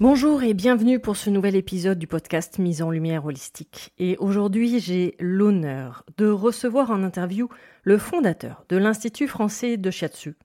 Bonjour et bienvenue pour ce nouvel épisode du podcast Mise en Lumière Holistique. Et aujourd'hui, j'ai l'honneur de recevoir en interview le fondateur de l'Institut français de Shiatsu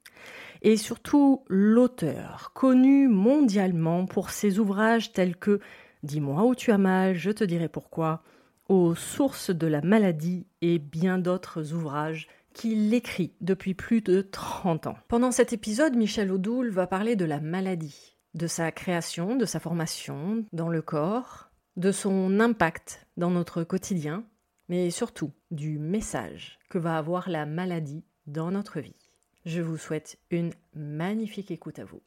et surtout l'auteur, connu mondialement pour ses ouvrages tels que Dis-moi où tu as mal, je te dirai pourquoi, aux sources de la maladie et bien d'autres ouvrages qu'il écrit depuis plus de 30 ans. Pendant cet épisode, Michel Audoul va parler de la maladie de sa création, de sa formation dans le corps, de son impact dans notre quotidien, mais surtout du message que va avoir la maladie dans notre vie. Je vous souhaite une magnifique écoute à vous.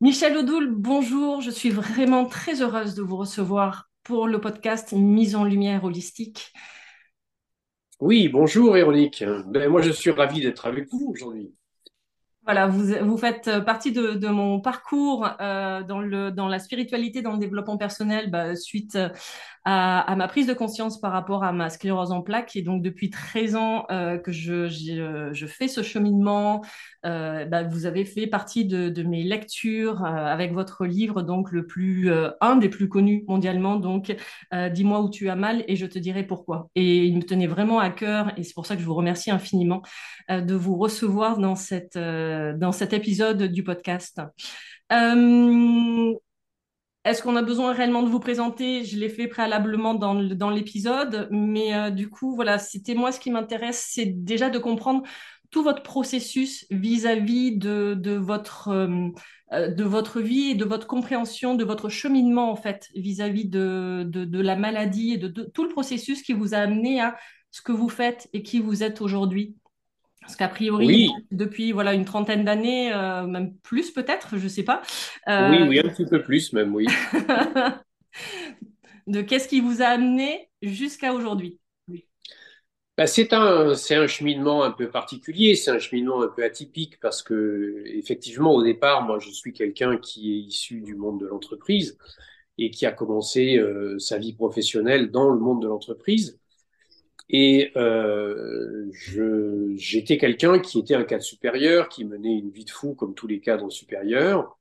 Michel Odoul, bonjour, je suis vraiment très heureuse de vous recevoir pour le podcast Mise en lumière holistique. Oui, bonjour Véronique. Ben, moi je suis ravi d'être avec vous aujourd'hui. Voilà, vous, faites partie de, mon parcours euh, dans, le, dans la spiritualité, dans le développement personnel, bah, suite à, ma prise de conscience par rapport à ma sclérose en plaques. Et donc, depuis 13 ans euh, que je, je, fais ce cheminement, euh, bah, vous avez fait partie de, de mes lectures euh, avec votre livre, donc le plus, euh, un des plus connus mondialement, donc euh, Dis-moi où tu as mal et je te dirai pourquoi. Et il me tenait vraiment à cœur, et c'est pour ça que je vous remercie infiniment de vous recevoir dans, cette, dans cet épisode du podcast. Euh, est-ce qu'on a besoin réellement de vous présenter? Je l'ai fait préalablement dans, l'épisode, mais euh, du coup, voilà, c'était moi ce qui m'intéresse, c'est déjà de comprendre tout votre processus vis-à-vis de, de, votre, euh, euh, de votre vie et de votre compréhension, de votre cheminement en fait vis-à-vis de, de, la maladie et de, tout le processus qui vous a amené à ce que vous faites et qui vous êtes aujourd'hui. Parce qu'a priori, depuis voilà une trentaine d'années, euh, même plus peut-être, je ne sais pas. Euh, oui, oui, un petit peu plus même, oui. de qu'est-ce qui vous a amené jusqu'à aujourd'hui? Bah, c'est un, c'est un cheminement un peu particulier, c'est un cheminement un peu atypique parce que effectivement au départ, moi je suis quelqu'un qui est issu du monde de l'entreprise et qui a commencé euh, sa vie professionnelle dans le monde de l'entreprise. Et euh, j'étais quelqu'un qui était un cadre supérieur, qui menait une vie de fou comme tous les cadres supérieurs.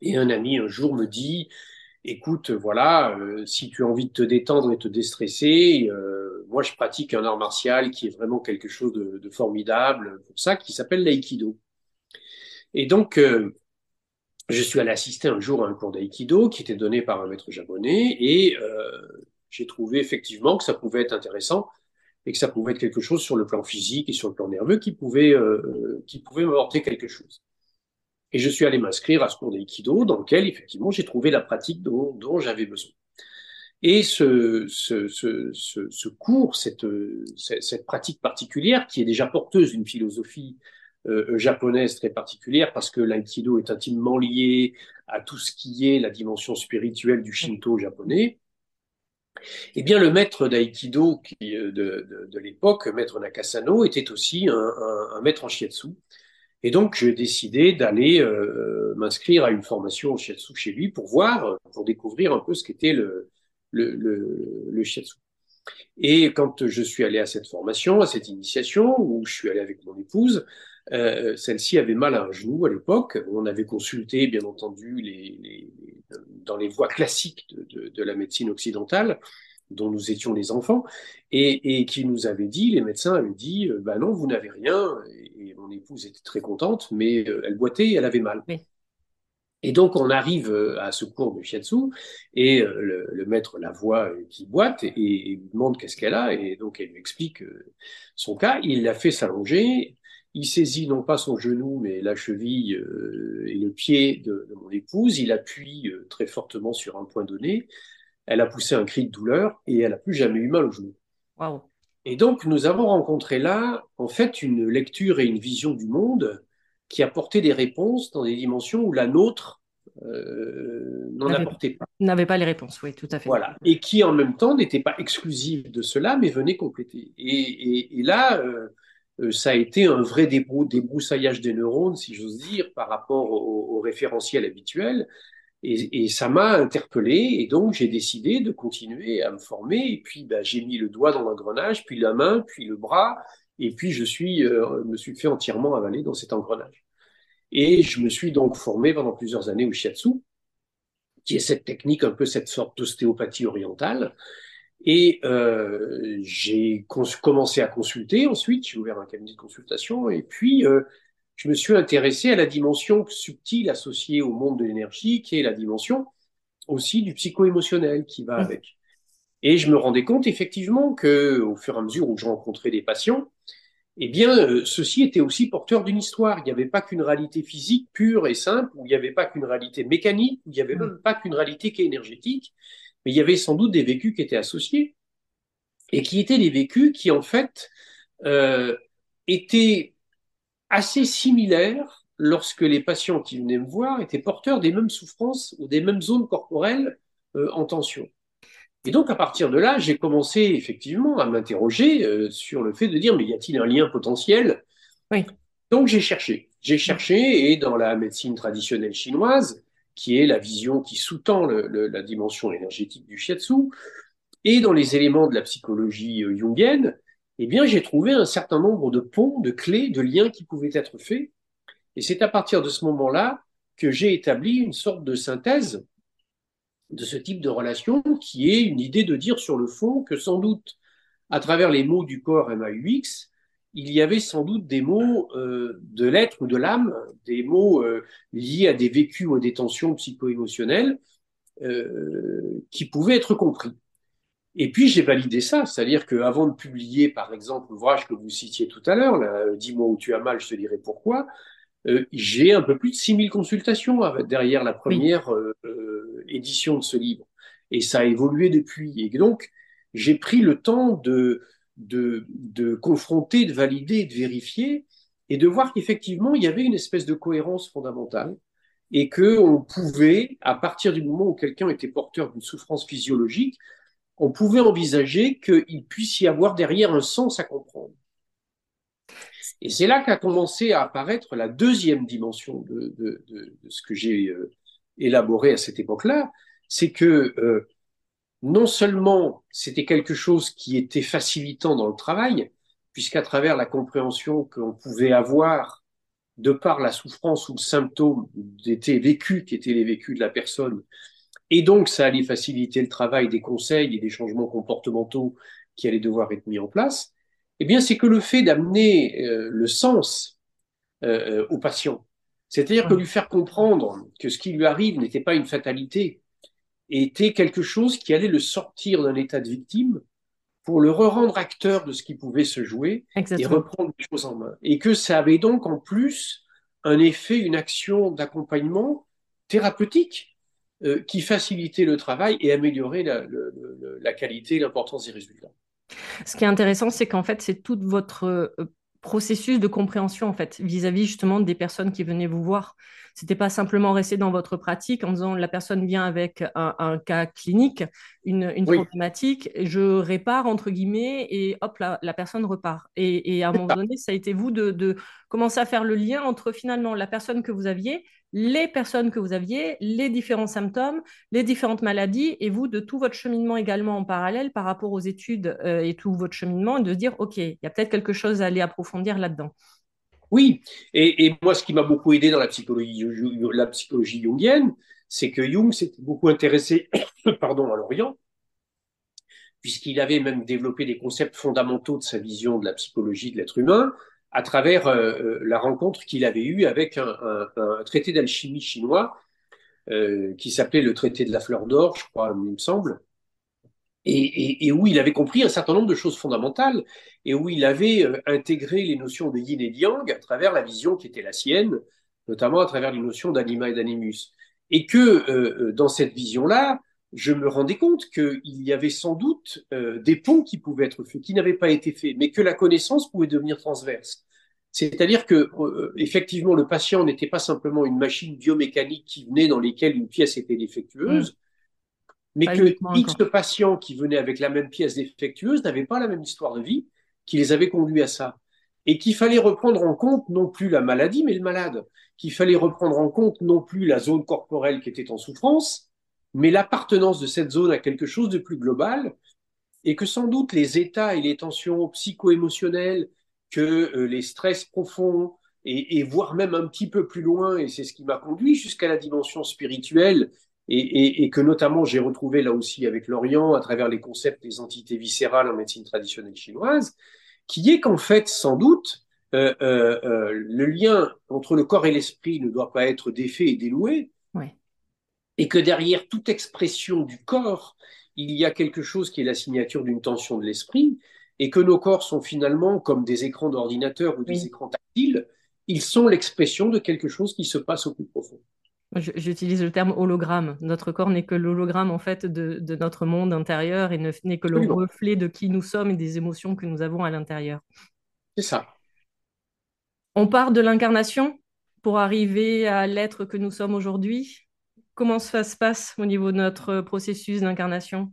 Et un ami un jour me dit, écoute, voilà, euh, si tu as envie de te détendre et te déstresser, euh, moi je pratique un art martial qui est vraiment quelque chose de, formidable pour ça, qui s'appelle l'aïkido. Et donc, euh, je suis allé assister un jour à un cours d'aïkido qui était donné par un maître japonais et euh, j'ai trouvé effectivement que ça pouvait être intéressant et que ça pouvait être quelque chose sur le plan physique et sur le plan nerveux qui pouvait, euh, qui pouvait m'apporter quelque chose. Et je suis allé m'inscrire à ce cours d'aïkido dans lequel, effectivement, j'ai trouvé la pratique dont, dont j'avais besoin. Et ce, ce, ce, ce cours, cette, cette, pratique particulière, qui est déjà porteuse d'une philosophie euh, japonaise très particulière, parce que l'aïkido est intimement lié à tout ce qui est la dimension spirituelle du shinto japonais, eh bien, le maître d'aïkido euh, de, l'époque, maître Nakasano, était aussi un, maître en shiatsu. Et donc, j'ai décidé d'aller euh, m'inscrire à une formation en shiatsu chez lui pour voir, pour découvrir un peu ce qu'était le, le, le, le shiatsu. Et quand je suis allé à cette formation, à cette initiation, où je suis allé avec mon épouse, euh, celle-ci avait mal à un genou à l'époque. On avait consulté, bien entendu, les, les, dans les voies classiques de, de, de, la médecine occidentale, dont nous étions les enfants, et, et qui nous avait dit, les médecins avaient dit, bah non, vous n'avez rien. Et, et, mon épouse était très contente, mais euh, elle boitait elle avait mal. Oui. Et donc on arrive à ce cours de shiatsu et le, le maître la voit qui boite et, et lui demande qu'est-ce qu'elle a et donc elle lui explique son cas. Il la fait s'allonger il saisit non pas son genou, mais la cheville euh, et le pied de, de, mon épouse. Il appuie euh, très fortement sur un point donné. Elle a poussé un cri de douleur et elle n'a plus jamais eu mal au genou. Wow. Et donc, nous avons rencontré là, en fait, une lecture et une vision du monde qui apportait des réponses dans des dimensions où la nôtre euh, n'en apportait pas. N'avait pas les réponses, oui, tout à fait. Voilà. Et qui, en même temps, n'était pas exclusive de cela, mais venait compléter. Et, et, et là, euh, euh, ça a été un vrai débrou débroussaillage des neurones, si j'ose dire, par rapport au, référentiel habituel. Et, et ça m'a interpellé, et donc j'ai décidé de continuer à me former. Et puis bah, j'ai mis le doigt dans l'engrenage, puis la main, puis le bras, et puis je suis, euh, me suis fait entièrement avaler dans cet engrenage. Et je me suis donc formé pendant plusieurs années au shiatsu, qui est cette technique, un peu cette sorte d'ostéopathie orientale, et euh, j'ai commencé à consulter. Ensuite, j'ai ouvert un cabinet de consultation, et puis euh, je me suis intéressé à la dimension subtile associée au monde de l'énergie, qui est la dimension aussi du psycho-émotionnel qui va avec. Et je me rendais compte effectivement que, au fur et à mesure où je rencontrais des patients, eh bien, euh, ceci était aussi porteur d'une histoire. Il n'y avait pas qu'une réalité physique pure et simple, ou il n'y avait pas qu'une réalité mécanique, ou il n'y avait même pas qu'une réalité qui est énergétique, mais il y avait sans doute des vécus qui étaient associés et qui étaient des vécus qui, en fait, euh, étaient assez similaires lorsque les patients qui venaient me voir étaient porteurs des mêmes souffrances ou des mêmes zones corporelles euh, en tension. Et donc, à partir de là, j'ai commencé effectivement à m'interroger euh, sur le fait de dire, mais y a-t-il un lien potentiel? Oui. Donc, j'ai cherché. J'ai cherché, et dans la médecine traditionnelle chinoise, qui est la vision qui sous-tend la dimension énergétique du shiatsu, et dans les éléments de la psychologie euh, jungienne, eh bien, j'ai trouvé un certain nombre de ponts, de clés, de liens qui pouvaient être faits. Et c'est à partir de ce moment-là que j'ai établi une sorte de synthèse de ce type de relation qui est une idée de dire sur le fond que sans doute, à travers les mots du corps MAUX, il y avait sans doute des mots euh, de l'être ou de l'âme, des mots euh, liés à des vécus ou à des tensions psycho-émotionnelles euh, qui pouvaient être compris. Et puis j'ai validé ça, c'est-à-dire qu'avant de publier, par exemple, l'ouvrage que vous citiez tout à l'heure, Dis-moi où tu as mal, je te dirai pourquoi, euh, j'ai un peu plus de 6000 consultations derrière la première. Euh, édition de ce livre. Et ça a évolué depuis. Et donc, j'ai pris le temps de, de, de confronter, de valider, de vérifier et de voir qu'effectivement, il y avait une espèce de cohérence fondamentale et qu'on pouvait, à partir du moment où quelqu'un était porteur d'une souffrance physiologique, on pouvait envisager qu'il puisse y avoir derrière un sens à comprendre. Et c'est là qu'a commencé à apparaître la deuxième dimension de, de ce que j'ai euh, élaboré à cette époque-là, c'est que euh, non seulement c'était quelque chose qui était facilitant dans le travail, puisqu'à travers la compréhension qu'on pouvait avoir de par la souffrance ou le symptôme étaient vécus, qui étaient les vécus de la personne, et donc ça allait faciliter le travail des conseils et des changements comportementaux qui allaient devoir être mis en place, eh bien c'est que le fait d'amener euh, le sens euh, au patient, c'est-à-dire que lui faire comprendre que ce qui lui arrive n'était pas une fatalité, était quelque chose qui allait le sortir d'un état de victime pour le re-rendre acteur de ce qui pouvait se jouer Exactement. et reprendre les choses en main. Et que ça avait donc en plus un effet, une action d'accompagnement thérapeutique euh, qui facilitait le travail et améliorait la, la qualité et l'importance des résultats. Ce qui est intéressant, c'est qu'en fait, c'est toute votre euh, processus de compréhension en fait vis-à-vis justement des personnes qui venaient vous voir. C'était pas simplement rester dans votre pratique en disant la personne vient avec un, cas clinique, une, problématique, je répare entre guillemets et hop la, la personne repart. Et, à un moment donné, ça a été vous de, de commencer à faire le lien entre finalement la personne que vous aviez les personnes que vous aviez, les différents symptômes, les différentes maladies, et vous, de tout votre cheminement également en parallèle par rapport aux études euh, et tout votre cheminement, et de se dire, OK, il y a peut-être quelque chose à aller approfondir là-dedans. Oui, et, moi, ce qui m'a beaucoup aidé dans la psychologie, la psychologie jungienne, c'est que Jung s'était beaucoup intéressé pardon, à l'Orient, puisqu'il avait même développé des concepts fondamentaux de sa vision de la psychologie de l'être humain, à travers euh, euh, la rencontre qu'il avait eue avec un, traité d'alchimie chinois euh, qui s'appelait le traité de la fleur d'or, je crois, il me semble, et, où il avait compris un certain nombre de choses fondamentales et où il avait intégré les notions de yin et de yang à travers la vision qui était la sienne, notamment à travers les notions d'anima et d'animus. Et que dans cette vision-là, je me rendais compte qu'il y avait sans doute euh, des ponts qui pouvaient être faits, qui n'avaient pas été faits, mais que la connaissance pouvait devenir transverse. C'est-à-dire que euh, effectivement, le patient n'était pas simplement une machine biomécanique qui venait dans lesquelles une pièce était défectueuse, mmh. mais que X patients qui venaient avec la même pièce défectueuse n'avaient pas la même histoire de vie qui les avait conduits à ça. Et qu'il fallait reprendre en compte non plus la maladie, mais le malade. Qu'il fallait reprendre en compte non plus la zone corporelle qui était en souffrance, mais l'appartenance de cette zone à quelque chose de plus global, et que sans doute les états et les tensions psycho-émotionnelles, que euh, les stress profonds, et, voire même un petit peu plus loin, et c'est ce qui m'a conduit jusqu'à la dimension spirituelle, et, que notamment j'ai retrouvé là aussi avec l'Orient à travers les concepts des entités viscérales en médecine traditionnelle chinoise, qui est qu'en fait, sans doute, euh, euh, le lien entre le corps et l'esprit ne doit pas être défait et déloué, et que derrière toute expression du corps, il y a quelque chose qui est la signature d'une tension de l'esprit, et que nos corps sont finalement comme des écrans d'ordinateur ou des écrans tactiles, ils sont l'expression de quelque chose qui se passe au plus profond. J'utilise le terme hologramme. Notre corps n'est que l'hologramme en fait de, notre monde intérieur et n'est que le reflet de qui nous sommes et des émotions que nous avons à l'intérieur. C'est ça. On part de l'incarnation pour arriver à l'être que nous sommes aujourd'hui? Comment ça se passe au niveau de notre processus d'incarnation?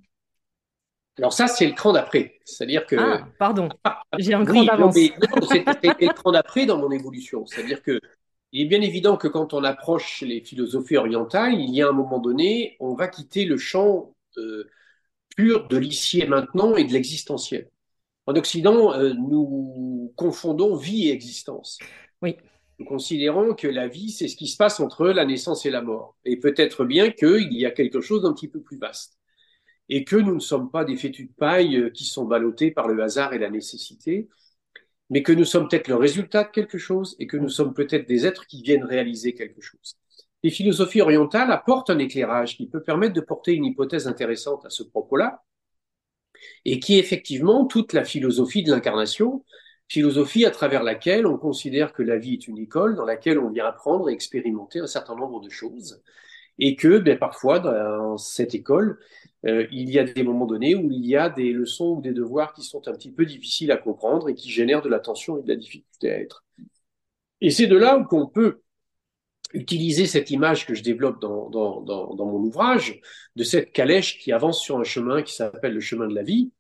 Alors ça, c'est le cran d'après. C'est-à-dire que... Ah, pardon, j'ai un cran d'avance. C'était le cran d'après dans mon évolution. C'est-à-dire que il est bien évident que quand on approche les philosophies orientales, il y a un moment donné, on va quitter le champ euh, pur de l'ici et maintenant et de l'existentiel. En Occident, euh, nous confondons vie et existence. Oui. Nous considérons que la vie, c'est ce qui se passe entre la naissance et la mort. Et peut-être bien qu'il y a quelque chose d'un petit peu plus vaste. Et que nous ne sommes pas des fétus de paille euh, qui sont ballottés par le hasard et la nécessité, mais que nous sommes peut-être le résultat de quelque chose et que nous sommes peut-être des êtres qui viennent réaliser quelque chose. Les philosophies orientales apportent un éclairage qui peut permettre de porter une hypothèse intéressante à ce propos-là, et qui est effectivement toute la philosophie de l'incarnation, philosophie à travers laquelle on considère que la vie est une école dans laquelle on vient apprendre et expérimenter un certain nombre de choses, et que ben, parfois dans cette école, euh, il y a des moments donnés où il y a des leçons ou des devoirs qui sont un petit peu difficiles à comprendre et qui génèrent de la tension et de la difficulté à être. Et c'est de là où on peut utiliser cette image que je développe dans, dans, dans, dans mon ouvrage, de cette calèche qui avance sur un chemin qui s'appelle le chemin de la vie,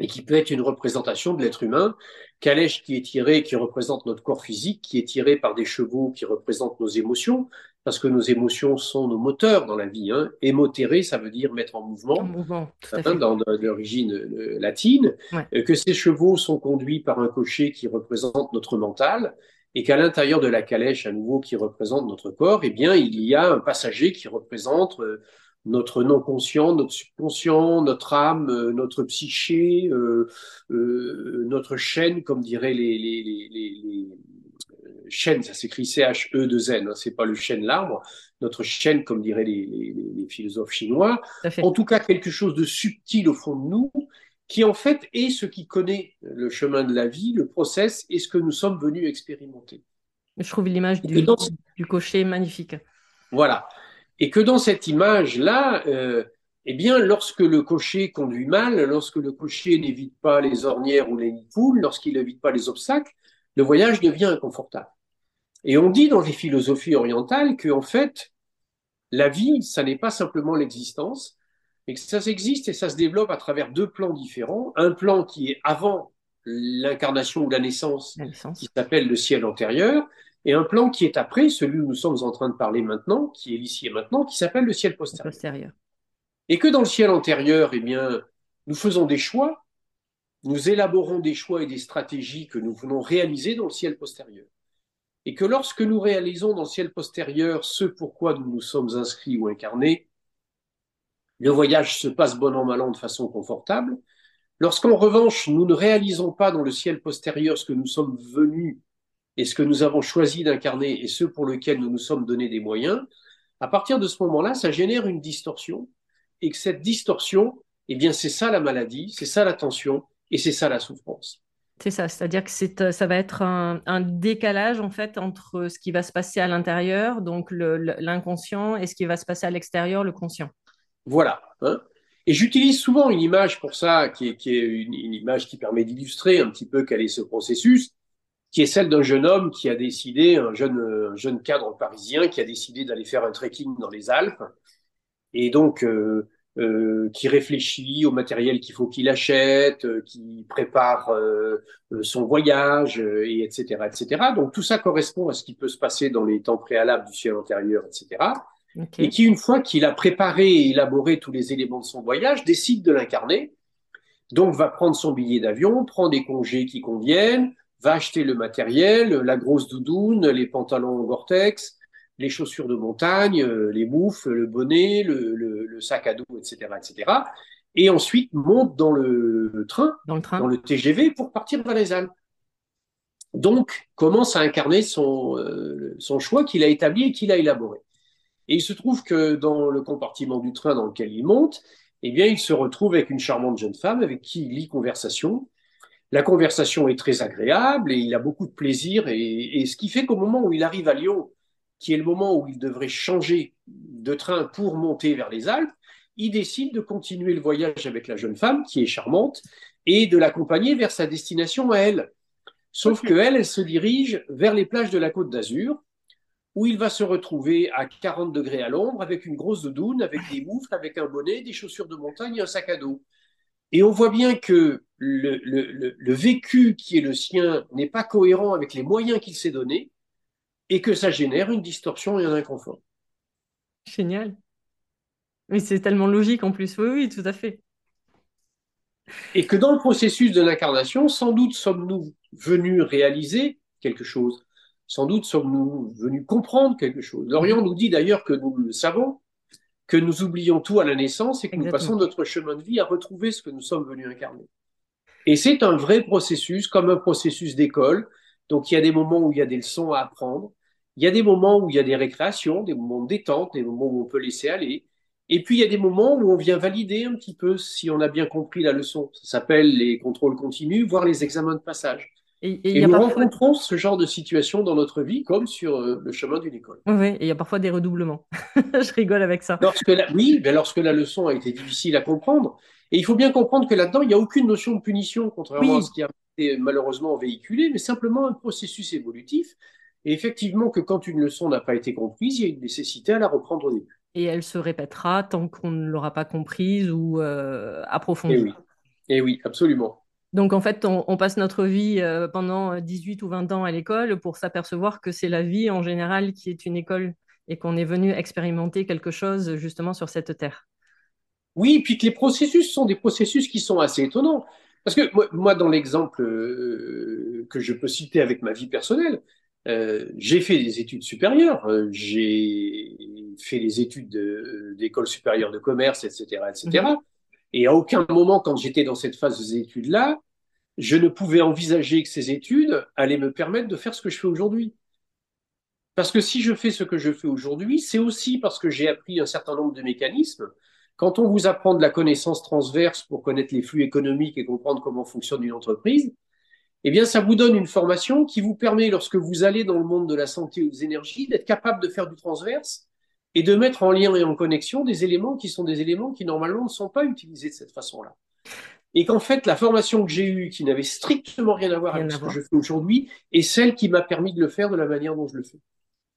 et qui peut être une représentation de l'être humain. Calèche qui est tiré, qui représente notre corps physique, qui est tiré par des chevaux qui représentent nos émotions, parce que nos émotions sont nos moteurs dans la vie. Hein. Émotérer, ça veut dire mettre en mouvement, en mouvement hein, dans l'origine euh, latine, euh, que ces chevaux sont conduits par un cocher qui représente notre mental, et qu'à l'intérieur de la calèche, à nouveau, qui représente notre corps, eh bien, il y a un passager qui représente euh, notre non-conscient, notre subconscient, notre âme, euh, notre psyché, euh, euh, notre chaîne, comme diraient les, les, les, les chaînes, ça s'écrit C-H-E-2-N, hein, c'est pas le chêne l'arbre, notre chaîne, comme diraient les, philosophes chinois, en tout cas quelque chose de subtil au fond de nous, qui en fait est ce qui connaît le chemin de la vie, le process et ce que nous sommes venus expérimenter. Je trouve l'image du, du, cocher magnifique. Voilà. Et que dans cette image-là, euh, eh bien, lorsque le cocher conduit mal, lorsque le cocher n'évite pas les ornières ou les poules, lorsqu'il n'évite pas les obstacles, le voyage devient inconfortable. Et on dit dans les philosophies orientales que, en fait, la vie, ça n'est pas simplement l'existence, mais que ça existe et ça se développe à travers deux plans différents. Un plan qui est avant l'incarnation ou la naissance, qui s'appelle le ciel antérieur, et un plan qui est après, celui où nous sommes en train de parler maintenant, qui est l'ici et maintenant, qui s'appelle le ciel postérieur. Et que dans le ciel antérieur, eh bien, nous faisons des choix, nous élaborons des choix et des stratégies que nous voulons réaliser dans le ciel postérieur. Et que lorsque nous réalisons dans le ciel postérieur ce pourquoi nous nous sommes inscrits ou incarnés, le voyage se passe bon an mal an de façon confortable. Lorsqu'en revanche, nous ne réalisons pas dans le ciel postérieur ce que nous sommes venus et ce que nous avons choisi d'incarner et ce pour lequel nous nous sommes donné des moyens, à partir de ce moment-là, ça génère une distorsion et que cette distorsion, eh bien, c'est ça la maladie, c'est ça la tension et c'est ça la souffrance. C'est ça, c'est-à-dire que c'est, ça va être un, décalage en fait entre ce qui va se passer à l'intérieur, donc l'inconscient, et ce qui va se passer à l'extérieur, le conscient. Voilà. Hein. et j'utilise souvent une image pour ça, qui est, une, image qui permet d'illustrer un petit peu quel est ce processus qui est celle d'un jeune homme qui a décidé, un jeune, jeune cadre parisien qui a décidé d'aller faire un trekking dans les Alpes, et donc euh, euh, qui réfléchit au matériel qu'il faut qu'il achète, euh, qui prépare son voyage, et etc., etc. Donc tout ça correspond à ce qui peut se passer dans les temps préalables du ciel antérieur, etc. Et qui, une fois qu'il a préparé et élaboré tous les éléments de son voyage, décide de l'incarner. Donc va prendre son billet d'avion, prend des congés qui conviennent, va acheter le matériel, la grosse doudoune, les pantalons Gore-Tex, les chaussures de montagne, euh, les bouffes, le bonnet, le, sac à dos, etc., etc. Et ensuite monte dans le train, dans le, train. Dans le TGV pour partir vers les Alpes. Donc commence à incarner son, euh, son choix qu'il a établi et qu'il a élaboré. Et il se trouve que dans le compartiment du train dans lequel il monte, eh bien, il se retrouve avec une charmante jeune femme avec qui il lit conversation la conversation est très agréable et il a beaucoup de plaisir. Et, ce qui fait qu'au moment où il arrive à Lyon, qui est le moment où il devrait changer de train pour monter vers les Alpes, il décide de continuer le voyage avec la jeune femme, qui est charmante, et de l'accompagner vers sa destination à elle. Sauf que elle, elle se dirige vers les plages de la Côte d'Azur, où il va se retrouver à 40 degrés à l'ombre, avec une grosse doudoune, avec des moufles, avec un bonnet, des chaussures de montagne et un sac à dos. Et on voit bien que le, vécu qui est le sien n'est pas cohérent avec les moyens qu'il s'est donnés et que ça génère une distorsion et un inconfort. Génial. Mais c'est tellement logique en plus. Oui, oui, tout à fait. Et que dans le processus de l'incarnation, sans doute sommes-nous venus réaliser quelque chose. Sans doute sommes-nous venus comprendre quelque chose. L'Orient nous dit d'ailleurs que nous le savons, que nous oublions tout à la naissance et que nous passons notre chemin de vie à retrouver ce que nous sommes venus incarner. Et c'est un vrai processus, comme un processus d'école. Donc il y a des moments où il y a des leçons à apprendre, il y a des moments où il y a des récréations, des moments de détente, des moments où on peut laisser aller. Et puis il y a des moments où on vient valider un petit peu si on a bien compris la leçon. Ça s'appelle les contrôles continus, voire les examens de passage. Et, nous rencontrons ce genre de situation dans notre vie, comme sur euh, le chemin d'une école. Oui, et il y a parfois des redoublements. je rigole avec ça. Lorsque oui, mais lorsque la leçon a été difficile à comprendre. Et il faut bien comprendre que là-dedans, il n'y a aucune notion de punition, contrairement à ce qui a été malheureusement véhiculé, mais simplement un processus évolutif. Et effectivement, que quand une leçon n'a pas été comprise, il y a une nécessité à la reprendre au début. Et elle se répétera tant qu'on ne l'aura pas comprise ou euh, approfondie. Et oui. Et oui, absolument. Donc en fait, on, passe notre vie euh, pendant 18 ou 20 ans à l'école pour s'apercevoir que c'est la vie en général qui est une école et qu'on est venu expérimenter quelque chose justement sur cette terre. Oui, puis que les processus sont des processus qui sont assez étonnants. Parce que moi, dans l'exemple euh, que je peux citer avec ma vie personnelle, euh, j'ai fait des études supérieures, j'ai fait des études d'école supérieure de commerce, etc., etc. Et à aucun moment, quand j'étais dans cette phase des études-là, je ne pouvais envisager que ces études allaient me permettre de faire ce que je fais aujourd'hui. Parce que si je fais ce que je fais aujourd'hui, c'est aussi parce que j'ai appris un certain nombre de mécanismes. Quand on vous apprend de la connaissance transverse pour connaître les flux économiques et comprendre comment fonctionne une entreprise, eh bien, ça vous donne une formation qui vous permet, lorsque vous allez dans le monde de la santé ou des énergies, d'être capable de faire du transverse et de mettre en lien et en connexion des éléments qui sont des éléments qui normalement ne sont pas utilisés de cette façon-là. Et qu'en fait, la formation que j'ai eue, qui n'avait strictement rien à voir avec ce que je fais aujourd'hui, est celle qui m'a permis de le faire de la manière dont je le fais.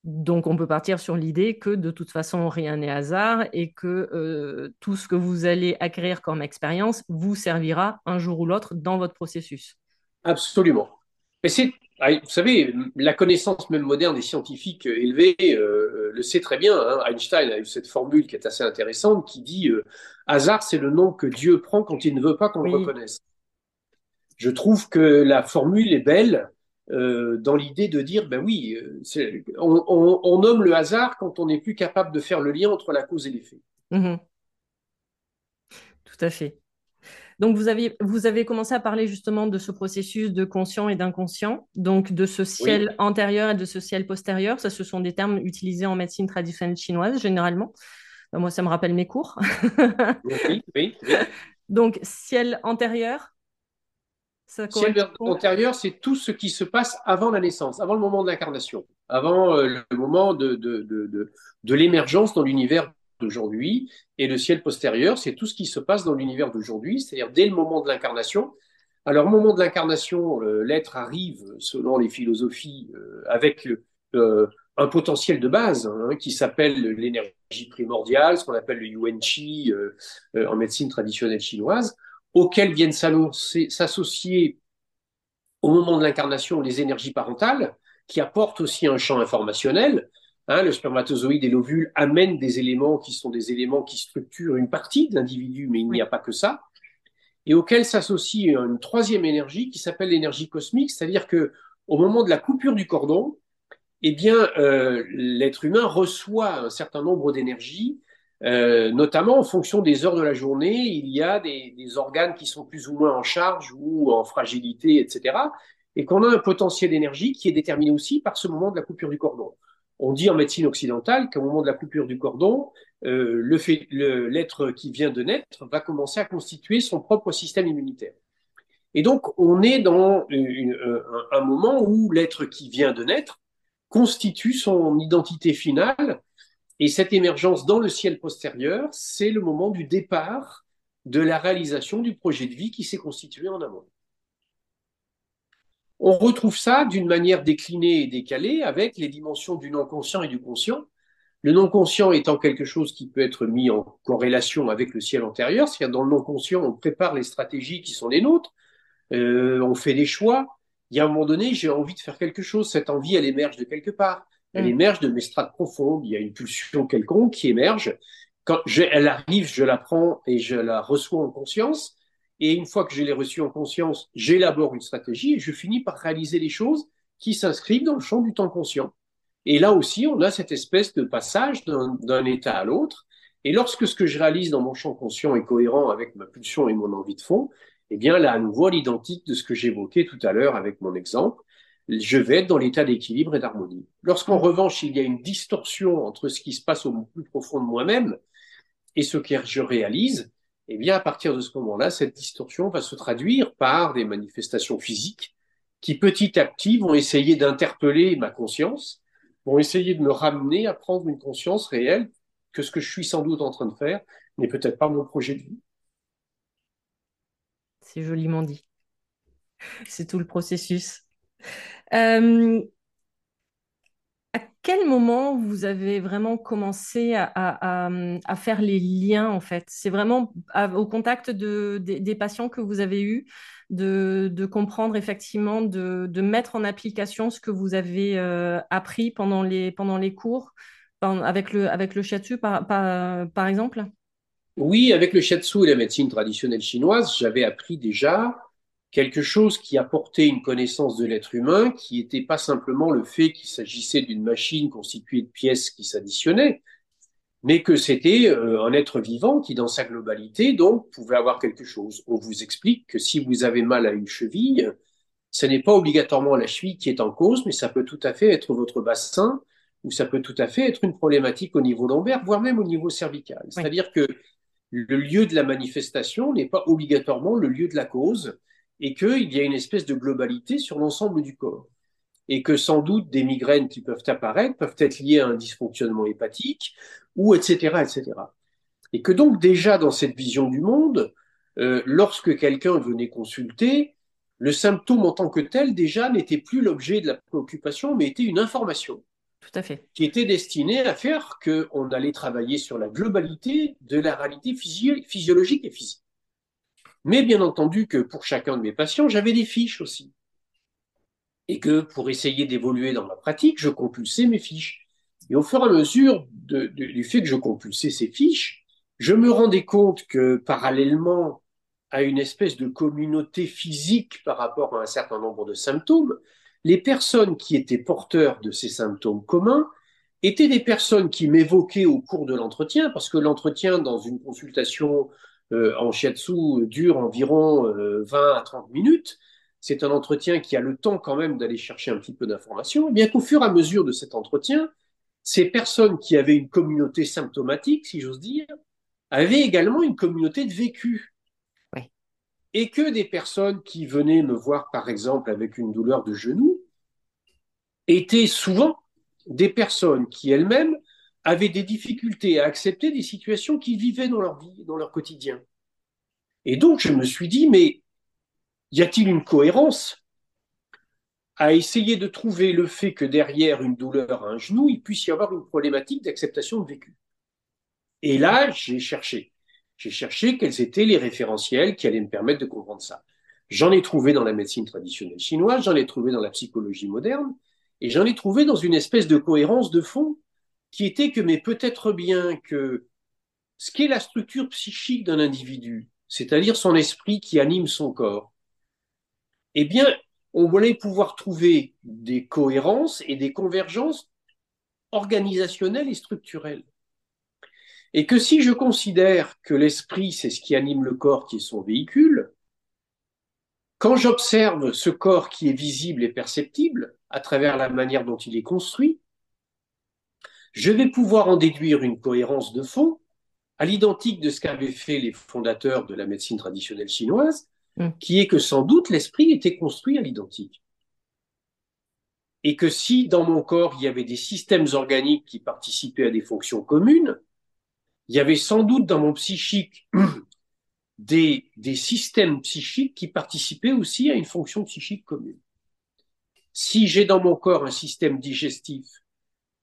Donc, on peut partir sur l'idée que de toute façon, rien n'est hasard et que euh, tout ce que vous allez acquérir comme expérience vous servira un jour ou l'autre dans votre processus. Absolument. Mais c'est, ah, vous savez, la connaissance même moderne des scientifiques élevés euh, le sait très bien. Hein. Einstein a eu cette formule qui est assez intéressante qui dit euh, hasard, c'est le nom que Dieu prend quand il ne veut pas qu'on le reconnaisse. Je trouve que la formule est belle euh, dans l'idée de dire, ben oui, on, nomme le hasard quand on n'est plus capable de faire le lien entre la cause et l'effet. Mhm. Tout à fait. Donc, vous avez, vous avez commencé à parler justement de ce processus de conscient et d'inconscient, donc de ce ciel antérieur et de ce ciel postérieur. Ça, ce sont des termes utilisés en médecine traditionnelle chinoise, généralement. Ben, moi, ça me rappelle mes cours. oui, oui. Donc, ciel antérieur, Ciel antérieur, c'est tout ce qui se passe avant la naissance, avant le moment de l'incarnation, avant euh, le moment de, de, de, de l'émergence dans l'univers d'aujourd'hui. Et le ciel postérieur, c'est tout ce qui se passe dans l'univers d'aujourd'hui, c'est-à-dire dès le moment de l'incarnation. Alors, au moment de l'incarnation, l'être arrive, selon les philosophies, euh, avec euh, un potentiel de base hein, qui s'appelle l'énergie primordiale, ce qu'on appelle le yuan chi en médecine traditionnelle chinoise auxquels viennent s'associer au moment de l'incarnation les énergies parentales, qui apportent aussi un champ informationnel. Hein, le spermatozoïde et l'ovule amènent des éléments qui sont des éléments qui structurent une partie de l'individu, mais il n'y a pas que ça, et auxquels s'associe une troisième énergie qui s'appelle l'énergie cosmique, c'est-à-dire que au moment de la coupure du cordon, eh bien, euh, l'être humain reçoit un certain nombre d'énergies euh, notamment en fonction des heures de la journée, il y a des, organes qui sont plus ou moins en charge ou en fragilité, etc. Et qu'on a un potentiel d'énergie qui est déterminé aussi par ce moment de la coupure du cordon. On dit en médecine occidentale qu'au moment de la coupure du cordon, euh, l'être qui vient de naître va commencer à constituer son propre système immunitaire. Et donc, on est dans un moment où l'être qui vient de naître constitue son identité finale et cette émergence dans le ciel postérieur, c'est le moment du départ de la réalisation du projet de vie qui s'est constitué en amont. On retrouve ça d'une manière déclinée et décalée avec les dimensions du non-conscient et du conscient. Le non-conscient étant quelque chose qui peut être mis en corrélation avec le ciel antérieur, c'est-à-dire dans le non-conscient, on prépare les stratégies qui sont les nôtres, euh, on fait des choix. Il y a un moment donné, j'ai envie de faire quelque chose, cette envie, elle émerge de quelque part. Elle mm. émerge de mes strates profondes. Il y a une pulsion quelconque qui émerge. Quand elle arrive, je la prends et je la reçois en conscience. Et une fois que je l'ai reçue en conscience, j'élabore une stratégie et je finis par réaliser les choses qui s'inscrivent dans le champ du temps conscient. Et là aussi, on a cette espèce de passage d'un état à l'autre. Et lorsque ce que je réalise dans mon champ conscient est cohérent avec ma pulsion et mon envie de fond, eh bien là, à nouveau, l'identique de ce que j'évoquais tout à l'heure avec mon exemple, je vais être dans l'état d'équilibre et d'harmonie. Lorsqu'en revanche, il y a une distorsion entre ce qui se passe au plus profond de moi-même et ce que je réalise, eh bien, à partir de ce moment-là, cette distorsion va se traduire par des manifestations physiques qui, petit à petit, vont essayer d'interpeller ma conscience, vont essayer de me ramener à prendre une conscience réelle que ce que je suis sans doute en train de faire n'est peut-être pas mon projet de vie. C'est joliment dit. C'est tout le processus. Euh, quel moment vous avez vraiment commencé à, faire les liens, en fait? C'est vraiment au contact de, des patients que vous avez eus, de, comprendre effectivement, de, mettre en application ce que vous avez euh, appris pendant les, cours, avec le, avec le par exemple? Oui, avec le shiatsu et la médecine traditionnelle chinoise, j'avais appris déjà quelque chose qui apportait une connaissance de l'être humain, qui n'était pas simplement le fait qu'il s'agissait d'une machine constituée de pièces qui s'additionnaient, mais que c'était euh, un être vivant qui, dans sa globalité, donc, pouvait avoir quelque chose. On vous explique que si vous avez mal à une cheville, ce n'est pas obligatoirement la cheville qui est en cause, mais ça peut tout à fait être votre bassin, ou ça peut tout à fait être une problématique au niveau lombaire, voire même au niveau cervical. C'est-à-dire que le lieu de la manifestation n'est pas obligatoirement le lieu de la cause, et qu'il y a une espèce de globalité sur l'ensemble du corps. Et que sans doute des migraines qui peuvent apparaître peuvent être liées à un dysfonctionnement hépatique, ou etc. etc. Et que donc déjà dans cette vision du monde, euh, lorsque quelqu'un venait consulter, le symptôme en tant que tel déjà n'était plus l'objet de la préoccupation, mais était une information. Tout à fait. Qui était destinée à faire qu'on allait travailler sur la globalité de la réalité physiologique et physique. Mais bien entendu que pour chacun de mes patients, j'avais des fiches aussi. Et que pour essayer d'évoluer dans ma pratique, je compulsais mes fiches. Et au fur et à mesure du fait que je compulsais ces fiches, je me rendais compte que parallèlement à une espèce de communauté physique par rapport à un certain nombre de symptômes, les personnes qui étaient porteurs de ces symptômes communs étaient des personnes qui m'évoquaient au cours de l'entretien, parce que l'entretien dans une consultation en shiatsu dure environ 20 euh, à 30 minutes. C'est un entretien qui a le temps quand même d'aller chercher un petit peu d'informations. Et bien qu'au fur et à mesure de cet entretien, ces personnes qui avaient une communauté symptomatique, si j'ose dire, avaient également une communauté de vécu et que des personnes qui venaient me voir, par exemple, avec une douleur de genou, étaient souvent des personnes qui elles-mêmes avaient des difficultés à accepter des situations qu'ils vivaient dans leur vie, dans leur quotidien. Et donc, je me suis dit, mais y a-t-il une cohérence à essayer de trouver le fait que derrière une douleur à un genou, il puisse y avoir une problématique d'acceptation de vécu? Et là, j'ai cherché. J'ai cherché quels étaient les référentiels qui allaient me permettre de comprendre ça. J'en ai trouvé dans la médecine traditionnelle chinoise, j'en ai trouvé dans la psychologie moderne, et j'en ai trouvé dans une espèce de cohérence de fond qui était que, mais peut-être bien que ce qu'est la structure psychique d'un individu, c'est-à-dire son esprit qui anime son corps, eh bien, on voulait pouvoir trouver des cohérences et des convergences organisationnelles et structurelles. Et que si je considère que l'esprit, c'est ce qui anime le corps, qui est son véhicule, quand j'observe ce corps qui est visible et perceptible à travers la manière dont il est construit, je vais pouvoir en déduire une cohérence de fond à l'identique de ce qu'avaient fait les fondateurs de la médecine traditionnelle chinoise, mm. qui est que sans doute l'esprit était construit à l'identique. Et que si dans mon corps il y avait des systèmes organiques qui participaient à des fonctions communes, il y avait sans doute dans mon psychique des, des systèmes psychiques qui participaient aussi à une fonction psychique commune. Si j'ai dans mon corps un système digestif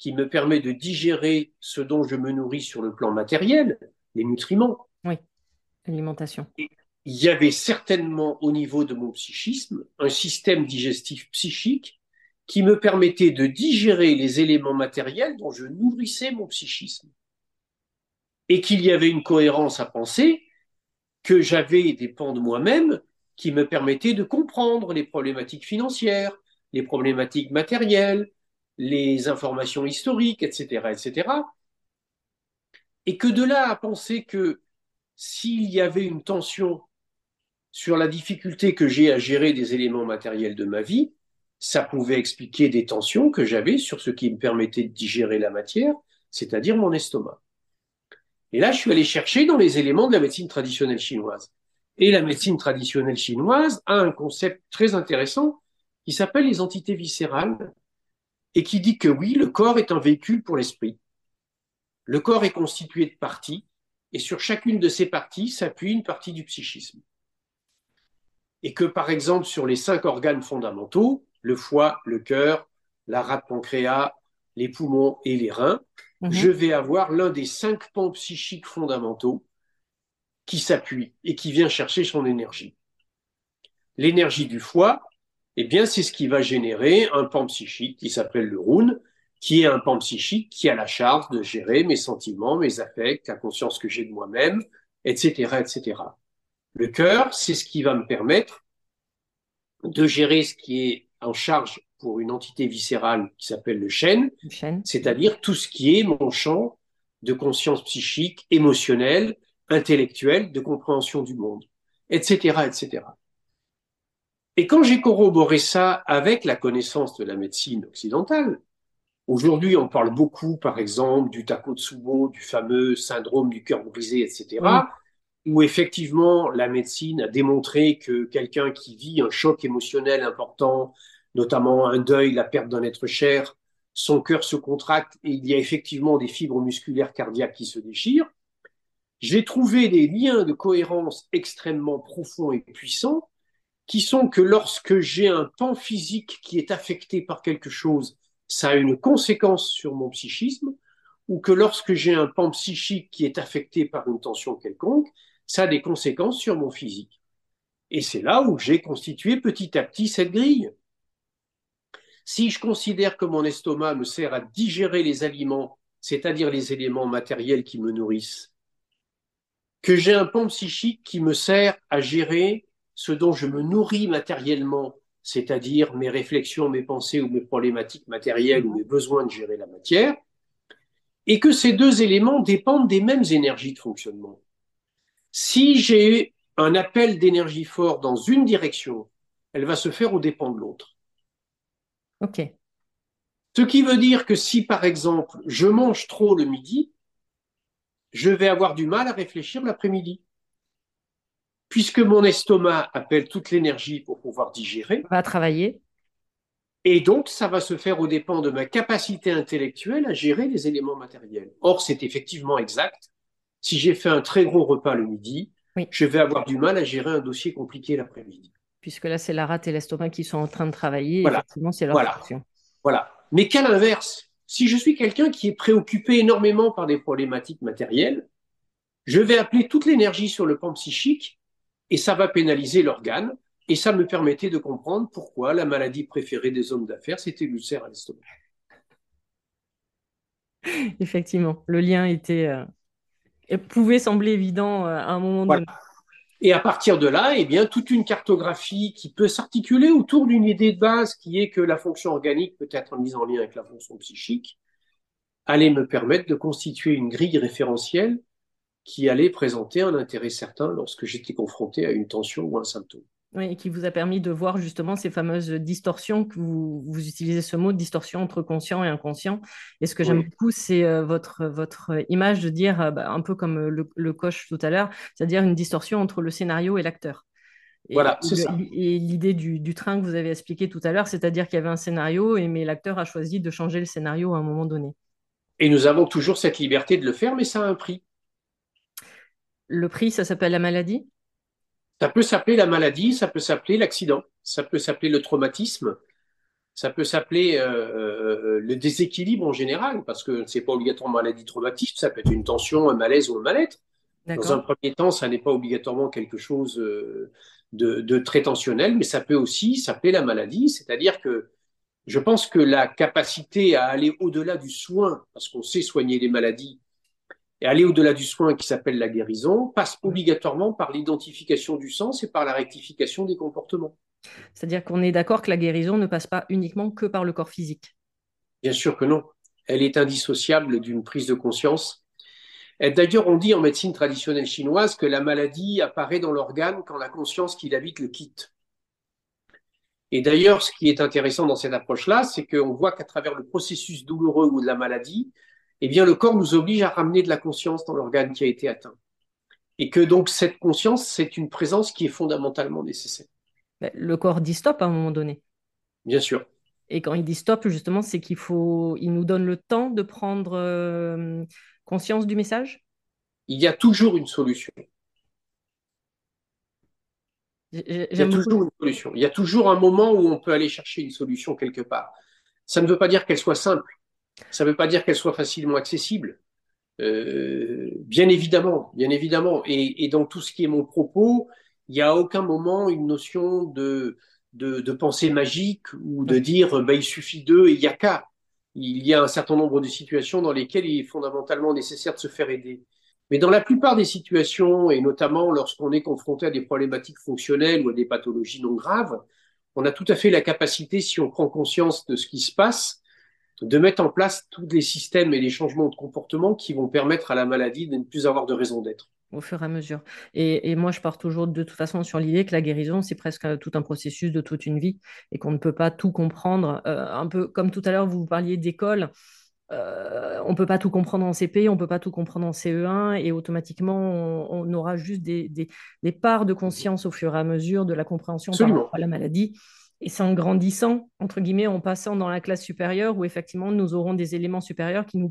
qui me permet de digérer ce dont je me nourris sur le plan matériel, les nutriments. Oui, l'alimentation. Il y avait certainement au niveau de mon psychisme un système digestif psychique qui me permettait de digérer les éléments matériels dont je nourrissais mon psychisme et qu'il y avait une cohérence à penser, que j'avais des pans de moi-même qui me permettaient de comprendre les problématiques financières, les problématiques matérielles, les informations historiques, etc., etc. Et que de là à penser que s'il y avait une tension sur la difficulté que j'ai à gérer des éléments matériels de ma vie, ça pouvait expliquer des tensions que j'avais sur ce qui me permettait de digérer la matière, c'est-à-dire mon estomac. Et là, je suis allé chercher dans les éléments de la médecine traditionnelle chinoise. Et la médecine traditionnelle chinoise a un concept très intéressant qui s'appelle les entités viscérales et qui dit que oui, le corps est un véhicule pour l'esprit. Le corps est constitué de parties et sur chacune de ces parties s'appuie une partie du psychisme. Et que par exemple sur les cinq organes fondamentaux, le foie, le cœur, la rate pancréas, les poumons et les reins, Mhm. je vais avoir l'un des cinq pans psychiques fondamentaux qui s'appuie et qui vient chercher son énergie. L'énergie du foie, eh bien, c'est ce qui va générer un pan psychique qui s'appelle le rune, qui est un pan psychique qui a la charge de gérer mes sentiments, mes affects, la conscience que j'ai de moi-même, etc., etc. Le cœur, c'est ce qui va me permettre de gérer ce qui est en charge pour une entité viscérale qui s'appelle le chêne, c'est-à-dire tout ce qui est mon champ de conscience psychique, émotionnelle, intellectuelle, de compréhension du monde, etc., etc. Et quand j'ai corroboré ça avec la connaissance de la médecine occidentale, aujourd'hui on parle beaucoup, par exemple, du Takotsubo, du fameux syndrome du cœur brisé, etc. où effectivement la médecine a démontré que quelqu'un qui vit un choc émotionnel important, notamment un deuil, la perte d'un être cher, son cœur se contracte et il y a effectivement des fibres musculaires cardiaques qui se déchirent. J'ai trouvé des liens de cohérence extrêmement profonds et puissants qui sont que lorsque j'ai un pan physique qui est affecté par quelque chose, ça a une conséquence sur mon psychisme, ou que lorsque j'ai un pan psychique qui est affecté par une tension quelconque, ça a des conséquences sur mon physique. Et c'est là où j'ai constitué petit à petit cette grille. Si je considère que mon estomac me sert à digérer les aliments, c'est-à-dire les éléments matériels qui me nourrissent, que j'ai un pan psychique qui me sert à gérer ce dont je me nourris matériellement, c'est-à-dire mes réflexions, mes pensées ou mes problématiques matérielles ou mes besoins de gérer la matière, et que ces deux éléments dépendent des mêmes énergies de fonctionnement. Si j'ai un appel d'énergie fort dans une direction, elle va se faire au dépens de l'autre. OK. Ce qui veut dire que si, par exemple, je mange trop le midi, je vais avoir du mal à réfléchir l'après-midi. Puisque mon estomac appelle toute l'énergie pour pouvoir digérer. Va travailler. Et donc, ça va se faire au dépens de ma capacité intellectuelle à gérer les éléments matériels. Or, c'est effectivement exact. Si j'ai fait un très gros repas le midi, je vais avoir du mal à gérer un dossier compliqué l'après-midi. Puisque là, c'est la rate et l'estomac qui sont en train de travailler. Voilà. Effectivement, c'est leur voilà. Voilà. Mais qu'à l'inverse, si je suis quelqu'un qui est préoccupé énormément par des problématiques matérielles, je vais appeler toute l'énergie sur le plan psychique et ça va pénaliser l'organe. Et ça me permettait de comprendre pourquoi la maladie préférée des hommes d'affaires, c'était l'ulcère à l'estomac. Effectivement, le lien était, euh, pouvait sembler évident euh, à un moment voilà. donné. Et à partir de là, eh bien, toute une cartographie qui peut s'articuler autour d'une idée de base qui est que la fonction organique peut être mise en lien avec la fonction psychique, allait me permettre de constituer une grille référentielle qui allait présenter un intérêt certain lorsque j'étais confronté à une tension ou un symptôme. Oui, et qui vous a permis de voir justement ces fameuses distorsions que vous, vous utilisez ce mot, distorsion entre conscient et inconscient. Et ce que j'aime oui. beaucoup, c'est euh, votre, votre image de dire, euh, bah, un peu comme le, le coach tout à l'heure, c'est-à-dire une distorsion entre le scénario et l'acteur. Voilà, c'est ça. Et l'idée du, du, train que vous avez expliqué tout à l'heure, c'est-à-dire qu'il y avait un scénario, et, mais l'acteur a choisi de changer le scénario à un moment donné. Et nous avons toujours cette liberté de le faire, mais ça a un prix. Le prix, ça s'appelle la maladie? Ça peut s'appeler la maladie, ça peut s'appeler l'accident, ça peut s'appeler le traumatisme, ça peut s'appeler euh, euh, le déséquilibre en général, parce que c'est pas obligatoirement maladie traumatisme, ça peut être une tension, un malaise ou un mal-être. Dans un premier temps, ça n'est pas obligatoirement quelque chose euh, de, de, très tensionnel, mais ça peut aussi s'appeler la maladie, c'est-à-dire que je pense que la capacité à aller au-delà du soin, parce qu'on sait soigner les maladies, et aller au-delà du soin qui s'appelle la guérison passe obligatoirement par l'identification du sens et par la rectification des comportements. C'est-à-dire qu'on est d'accord que la guérison ne passe pas uniquement que par le corps physique. Bien sûr que non. Elle est indissociable d'une prise de conscience. D'ailleurs, on dit en médecine traditionnelle chinoise que la maladie apparaît dans l'organe quand la conscience qui l'habite le quitte. Et d'ailleurs, ce qui est intéressant dans cette approche-là, c'est qu'on voit qu'à travers le processus douloureux ou de la maladie, eh bien, le corps nous oblige à ramener de la conscience dans l'organe qui a été atteint. Et que donc, cette conscience, c'est une présence qui est fondamentalement nécessaire. Le corps dit stop à un moment donné. Bien sûr. Et quand il dit stop, justement, c'est qu'il faut, il nous donne le temps de prendre euh, conscience du message? Il y a toujours une solution. Il y a toujours une solution. Il y a toujours un moment où on peut aller chercher une solution quelque part. Ça ne veut pas dire qu'elle soit simple. Ça ne veut pas dire qu'elle soit facilement accessible. Euh, bien évidemment, bien évidemment. Et, et, dans tout ce qui est mon propos, il n'y a à aucun moment une notion de, de, de pensée magique ou de dire bah, il suffit d'eux et il n'y a qu'à. Il y a un certain nombre de situations dans lesquelles il est fondamentalement nécessaire de se faire aider. Mais dans la plupart des situations, et notamment lorsqu'on est confronté à des problématiques fonctionnelles ou à des pathologies non graves, on a tout à fait la capacité, si on prend conscience de ce qui se passe, de mettre en place tous les systèmes et les changements de comportement qui vont permettre à la maladie de ne plus avoir de raison d'être. Au fur et à mesure. Et, et, moi, je pars toujours de toute façon sur l'idée que la guérison, c'est presque tout un processus de toute une vie et qu'on ne peut pas tout comprendre. Euh, un peu comme tout à l'heure, vous parliez d'école. euh, on ne peut pas tout comprendre en CP, on ne peut pas tout comprendre en CE1 et automatiquement on, aura juste des, des, parts de conscience au fur et à mesure de la compréhension par rapport à la maladie. Et c'est en grandissant, entre guillemets, en passant dans la classe supérieure où effectivement nous aurons des éléments supérieurs qui nous,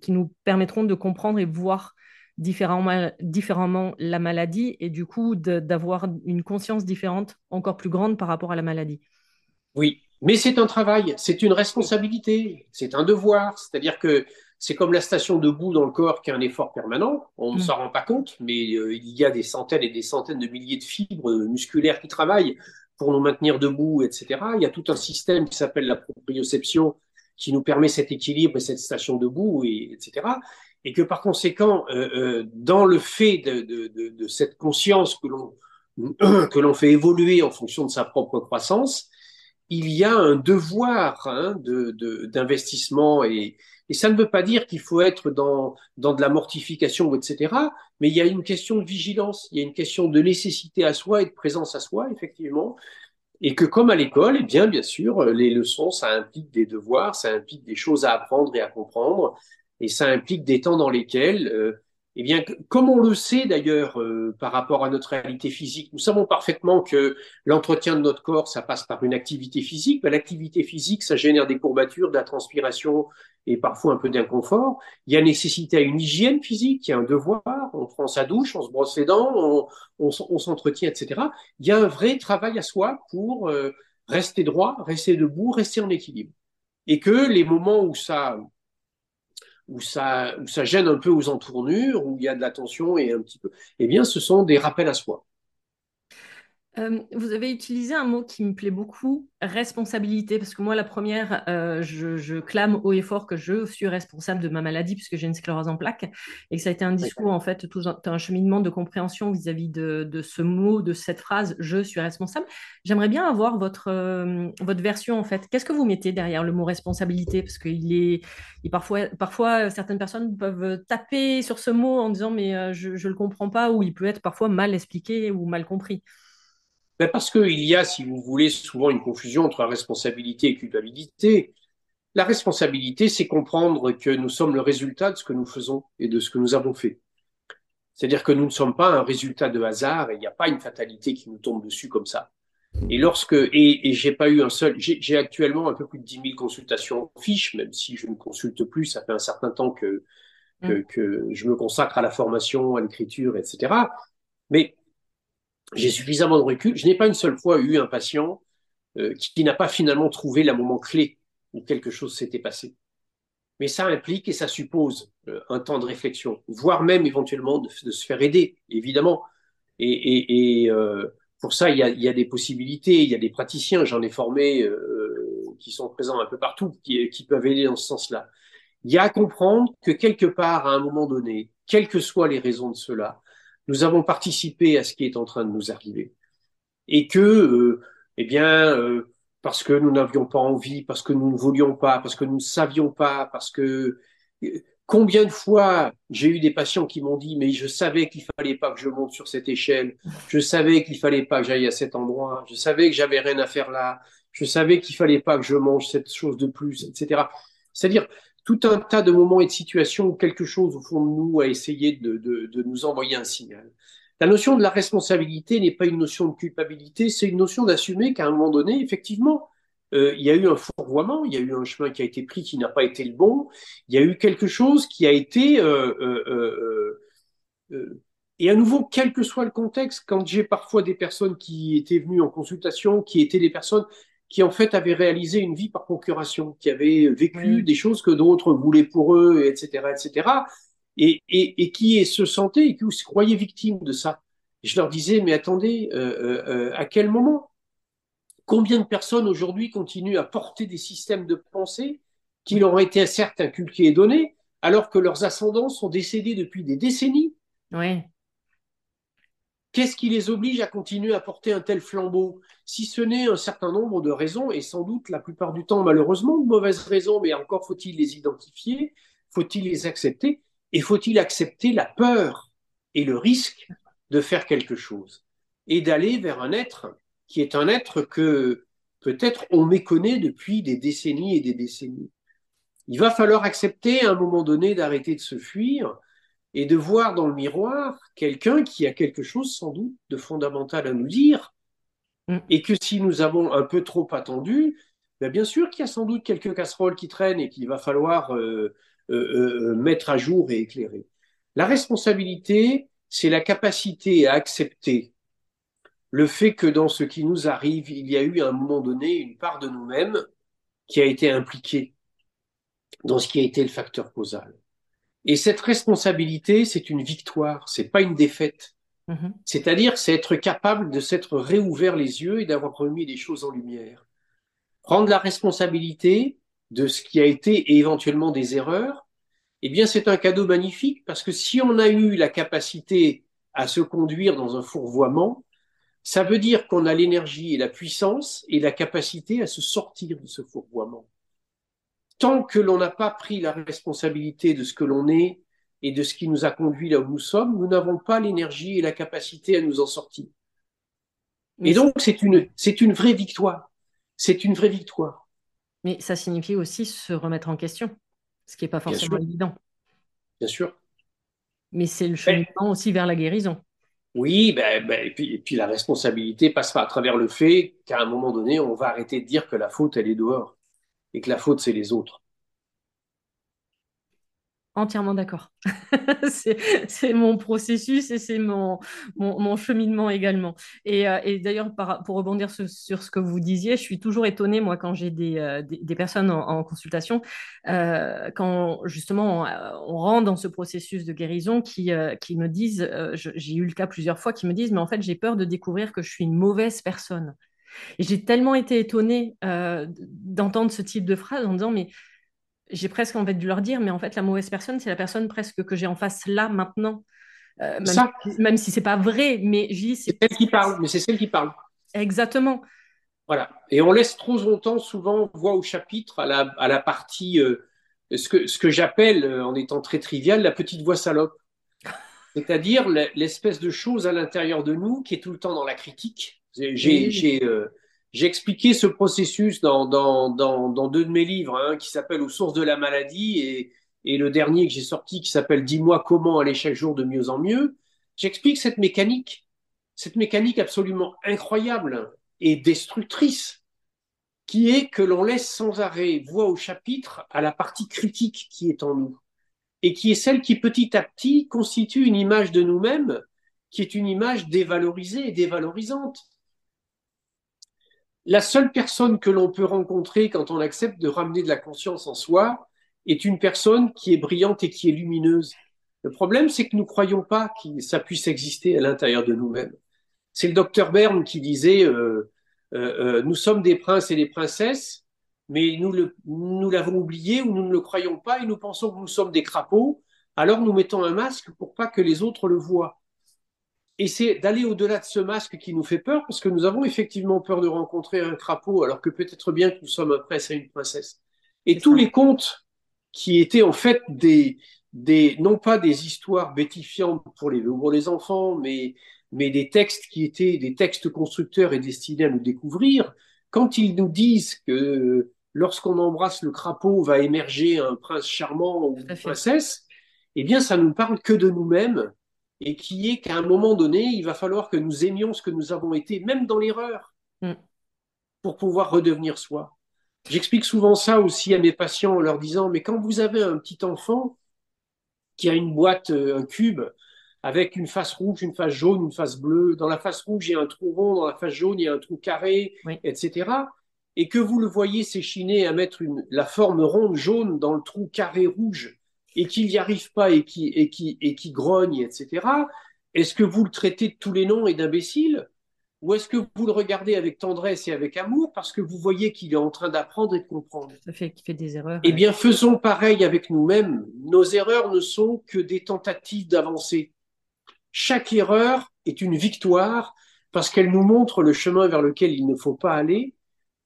qui nous permettront de comprendre et voir différemment, différemment la maladie et du coup d'avoir une conscience différente encore plus grande par rapport à la maladie. Oui, mais c'est un travail, c'est une responsabilité, c'est un devoir. C'est-à-dire que c'est comme la station debout dans le corps qui a un effort permanent. On ne mm. s'en rend pas compte, mais euh, il y a des centaines et des centaines de milliers de fibres musculaires qui travaillent pour nous maintenir debout, etc. Il y a tout un système qui s'appelle la proprioception qui nous permet cet équilibre et cette station debout, et, etc. Et que par conséquent, euh, euh, dans le fait de, de, de, de cette conscience que l'on que l'on fait évoluer en fonction de sa propre croissance, il y a un devoir hein, d'investissement et, et, ça ne veut pas dire qu'il faut être dans, dans de la mortification, etc. Mais il y a une question de vigilance, il y a une question de nécessité à soi et de présence à soi, effectivement. Et que comme à l'école, eh bien, bien sûr, les leçons, ça implique des devoirs, ça implique des choses à apprendre et à comprendre, et ça implique des temps dans lesquels euh, eh bien, comme on le sait d'ailleurs euh, par rapport à notre réalité physique, nous savons parfaitement que l'entretien de notre corps, ça passe par une activité physique. Ben, l'activité physique, ça génère des courbatures, de la transpiration et parfois un peu d'inconfort. Il y a nécessité à une hygiène physique, il y a un devoir. On prend sa douche, on se brosse les dents, on, s'entretient, etc. Il y a un vrai travail à soi pour euh, rester droit, rester debout, rester en équilibre. Et que les moments où ça où ça, où ça gêne un peu aux entournures, où il y a de la tension et un petit peu, eh bien, ce sont des rappels à soi. Euh, vous avez utilisé un mot qui me plaît beaucoup, responsabilité, parce que moi, la première, euh, je, clame haut et fort que je suis responsable de ma maladie puisque j'ai une sclérose en plaques et que ça a été un discours, en fait, tout un, cheminement de compréhension vis-à-vis de, ce mot, de cette phrase, je suis responsable. J'aimerais bien avoir votre, euh, votre version, en fait. Qu'est-ce que vous mettez derrière le mot responsabilité Parce qu'il est, parfois, parfois, certaines personnes peuvent taper sur ce mot en disant, mais je ne le comprends pas, ou il peut être parfois mal expliqué ou mal compris. Ben parce qu'il y a, si vous voulez, souvent une confusion entre responsabilité et culpabilité. La responsabilité, c'est comprendre que nous sommes le résultat de ce que nous faisons et de ce que nous avons fait. C'est-à-dire que nous ne sommes pas un résultat de hasard et il n'y a pas une fatalité qui nous tombe dessus comme ça. Et lorsque, et, et j'ai pas eu un seul, j'ai actuellement un peu plus de 10 000 consultations en fiche, même si je ne consulte plus, ça fait un certain temps que, que, mm. que je me consacre à la formation, à l'écriture, etc. Mais j'ai suffisamment de recul. Je n'ai pas une seule fois eu un patient euh, qui, n'a pas finalement trouvé le moment clé où quelque chose s'était passé. Mais ça implique et ça suppose euh, un temps de réflexion, voire même éventuellement de, se faire aider, évidemment. Et, et, et euh, pour ça, il y, a, il y, a, des possibilités, il y a des praticiens, j'en ai formé, euh, qui sont présents un peu partout, qui, qui peuvent aider dans ce sens-là. Il y a à comprendre que quelque part, à un moment donné, quelles que soient les raisons de cela, nous avons participé à ce qui est en train de nous arriver. Et que, euh, eh bien, euh, parce que nous n'avions pas envie, parce que nous ne voulions pas, parce que nous ne savions pas, parce que euh, combien de fois j'ai eu des patients qui m'ont dit mais je savais qu'il fallait pas que je monte sur cette échelle, je savais qu'il fallait pas que j'aille à cet endroit, je savais que j'avais rien à faire là, je savais qu'il fallait pas que je mange cette chose de plus, etc. C'est-à-dire tout un tas de moments et de situations où quelque chose au fond de nous a essayé de, nous envoyer un signal. La notion de la responsabilité n'est pas une notion de culpabilité, c'est une notion d'assumer qu'à un moment donné, effectivement, euh, il y a eu un fourvoiement, il y a eu un chemin qui a été pris qui n'a pas été le bon, il y a eu quelque chose qui a été... Euh, euh et à nouveau, quel que soit le contexte, quand j'ai parfois des personnes qui étaient venues en consultation, qui étaient des personnes qui en fait avaient réalisé une vie par procuration, qui avaient vécu des choses que d'autres voulaient pour eux, etc., etc., et, et, et qui se sentaient et qui se croyaient victimes de ça. je leur disais, mais attendez, euh, euh, euh, à quel moment? Combien de personnes aujourd'hui continuent à porter des systèmes de pensée qui leur ont été certes inculqués et donnés, alors que leurs ascendants sont décédés depuis des décennies? Oui. Qu'est-ce qui les oblige à continuer à porter un tel flambeau? Si ce n'est un certain nombre de raisons, et sans doute la plupart du temps malheureusement de mauvaises raisons, mais encore faut-il les identifier, faut-il les accepter, et faut-il accepter la peur et le risque de faire quelque chose, et d'aller vers un être qui est un être que peut-être on méconnaît depuis des décennies et des décennies. Il va falloir accepter à un moment donné d'arrêter de se fuir et de voir dans le miroir quelqu'un qui a quelque chose sans doute de fondamental à nous dire, mm. et que si nous avons un peu trop attendu, ben bien sûr qu'il y a sans doute quelques casseroles qui traînent et qu'il va falloir euh, euh, euh, mettre à jour et éclairer. La responsabilité, c'est la capacité à accepter le fait que dans ce qui nous arrive, il y a eu à un moment donné une part de nous-mêmes qui a été impliquée dans ce qui a été le facteur causal. Et cette responsabilité, c'est une victoire, c'est pas une défaite. Mm-hmm. C'est-à-dire, c'est être capable de s'être réouvert les yeux et d'avoir remis les choses en lumière. Prendre la responsabilité de ce qui a été et éventuellement des erreurs, eh bien, c'est un cadeau magnifique parce que si on a eu la capacité à se conduire dans un fourvoiement, ça veut dire qu'on a l'énergie et la puissance et la capacité à se sortir de ce fourvoiement tant que l'on n'a pas pris la responsabilité de ce que l'on est et de ce qui nous a conduit là où nous sommes, nous n'avons pas l'énergie et la capacité à nous en sortir. Et donc, c'est une, c'est une vraie victoire. C'est une vraie victoire. Mais ça signifie aussi se remettre en question, ce qui n'est pas forcément évident. Bien sûr. Mais c'est le cheminement aussi vers la guérison. Oui, ben, ben, et, puis, et, puis, la responsabilité passe à travers le fait qu'à un moment donné, on va arrêter de dire que la faute, elle est dehors et que la faute, c'est les autres. Entièrement d'accord. c'est mon processus et c'est mon, mon, cheminement également. Et, euh, d'ailleurs, pour rebondir sur, ce que vous disiez, je suis toujours étonnée, moi, quand j'ai des, euh, des, personnes en, consultation, euh, quand justement on, rentre dans ce processus de guérison, qui, qui me disent, j'ai eu le cas plusieurs fois, qui me disent, mais en fait, j'ai peur de découvrir que je suis une mauvaise personne. Et j'ai tellement été étonnée euh, d'entendre ce type de phrase en disant, mais j'ai presque envie de leur dire, mais en fait, la mauvaise personne, c'est la personne presque que j'ai en face là, maintenant. Euh, même, si, ce n'est pas vrai, mais c'est celle qui parle, mais c'est celle qui parle. Exactement. Voilà. Et on laisse trop longtemps, souvent, voix au chapitre, à la, à la partie, euh, ce que, ce que j'appelle, en étant très trivial, la petite voix salope. C'est-à-dire l'espèce de chose à l'intérieur de nous qui est tout le temps dans la critique, euh, j'ai expliqué ce processus dans, dans, dans, dans, deux de mes livres, hein, qui s'appellent Aux sources de la maladie et, et le dernier que j'ai sorti qui s'appelle Dis-moi comment aller chaque jour de mieux en mieux. J'explique cette mécanique, cette mécanique absolument incroyable et destructrice, qui est que l'on laisse sans arrêt voix au chapitre à la partie critique qui est en nous, et qui est celle qui petit à petit constitue une image de nous-mêmes, qui est une image dévalorisée et dévalorisante. La seule personne que l'on peut rencontrer quand on accepte de ramener de la conscience en soi est une personne qui est brillante et qui est lumineuse. Le problème, c'est que nous ne croyons pas que ça puisse exister à l'intérieur de nous-mêmes. C'est le docteur Berne qui disait euh, euh, euh, Nous sommes des princes et des princesses, mais nous, nous l'avons oublié ou nous ne le croyons pas et nous pensons que nous sommes des crapauds. Alors nous mettons un masque pour pas que les autres le voient. Et c'est d'aller au-delà de ce masque qui nous fait peur, parce que nous avons effectivement peur de rencontrer un crapaud, alors que peut-être bien que nous sommes un prince et une princesse. Et tous les contes qui étaient en fait des, des non pas des histoires bêtifiantes pour les, pour les enfants, mais, mais des textes qui étaient des textes constructeurs et destinés à nous découvrir, quand ils nous disent que lorsqu'on embrasse le crapaud va émerger un prince charmant ou une princesse, eh bien ça nous parle que de nous-mêmes et qui est qu'à un moment donné, il va falloir que nous aimions ce que nous avons été, même dans l'erreur, mm. pour pouvoir redevenir soi. J'explique souvent ça aussi à mes patients en leur disant, mais quand vous avez un petit enfant qui a une boîte, euh, un cube, avec une face rouge, une face jaune, une face bleue, dans la face rouge, il y a un trou rond, dans la face jaune, il y a un trou carré, etc., et que vous le voyez s'échiner à mettre une, la forme ronde jaune dans le trou carré rouge, et qu'il n'y arrive pas et qui, et, qui, et qui grogne, etc., est-ce que vous le traitez de tous les noms et d'imbécile ou est-ce que vous le regardez avec tendresse et avec amour parce que vous voyez qu'il est en train d'apprendre et de comprendre? Ça fait qu'il fait des erreurs. Eh bien, faisons pareil avec nous-mêmes. Nos erreurs ne sont que des tentatives d'avancer. Chaque erreur est une victoire parce qu'elle nous montre le chemin vers lequel il ne faut pas aller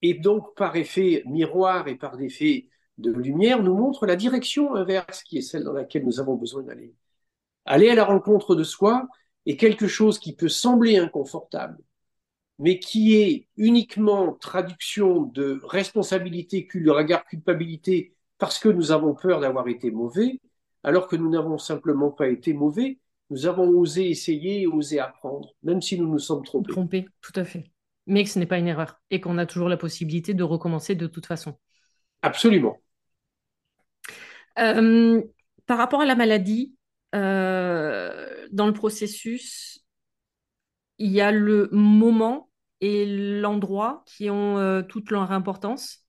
et donc par effet miroir et par effet de lumière nous montre la direction inverse qui est celle dans laquelle nous avons besoin d'aller. Aller à la rencontre de soi est quelque chose qui peut sembler inconfortable, mais qui est uniquement traduction de responsabilité, de regard culpabilité parce que nous avons peur d'avoir été mauvais, alors que nous n'avons simplement pas été mauvais, nous avons osé essayer osé apprendre, même si nous nous sommes trompés. Trompés, tout à fait. Mais que ce n'est pas une erreur et qu'on a toujours la possibilité de recommencer de toute façon. Absolument. Euh, par rapport à la maladie, euh, dans le processus, il y a le moment et l'endroit qui ont euh, toute leur importance.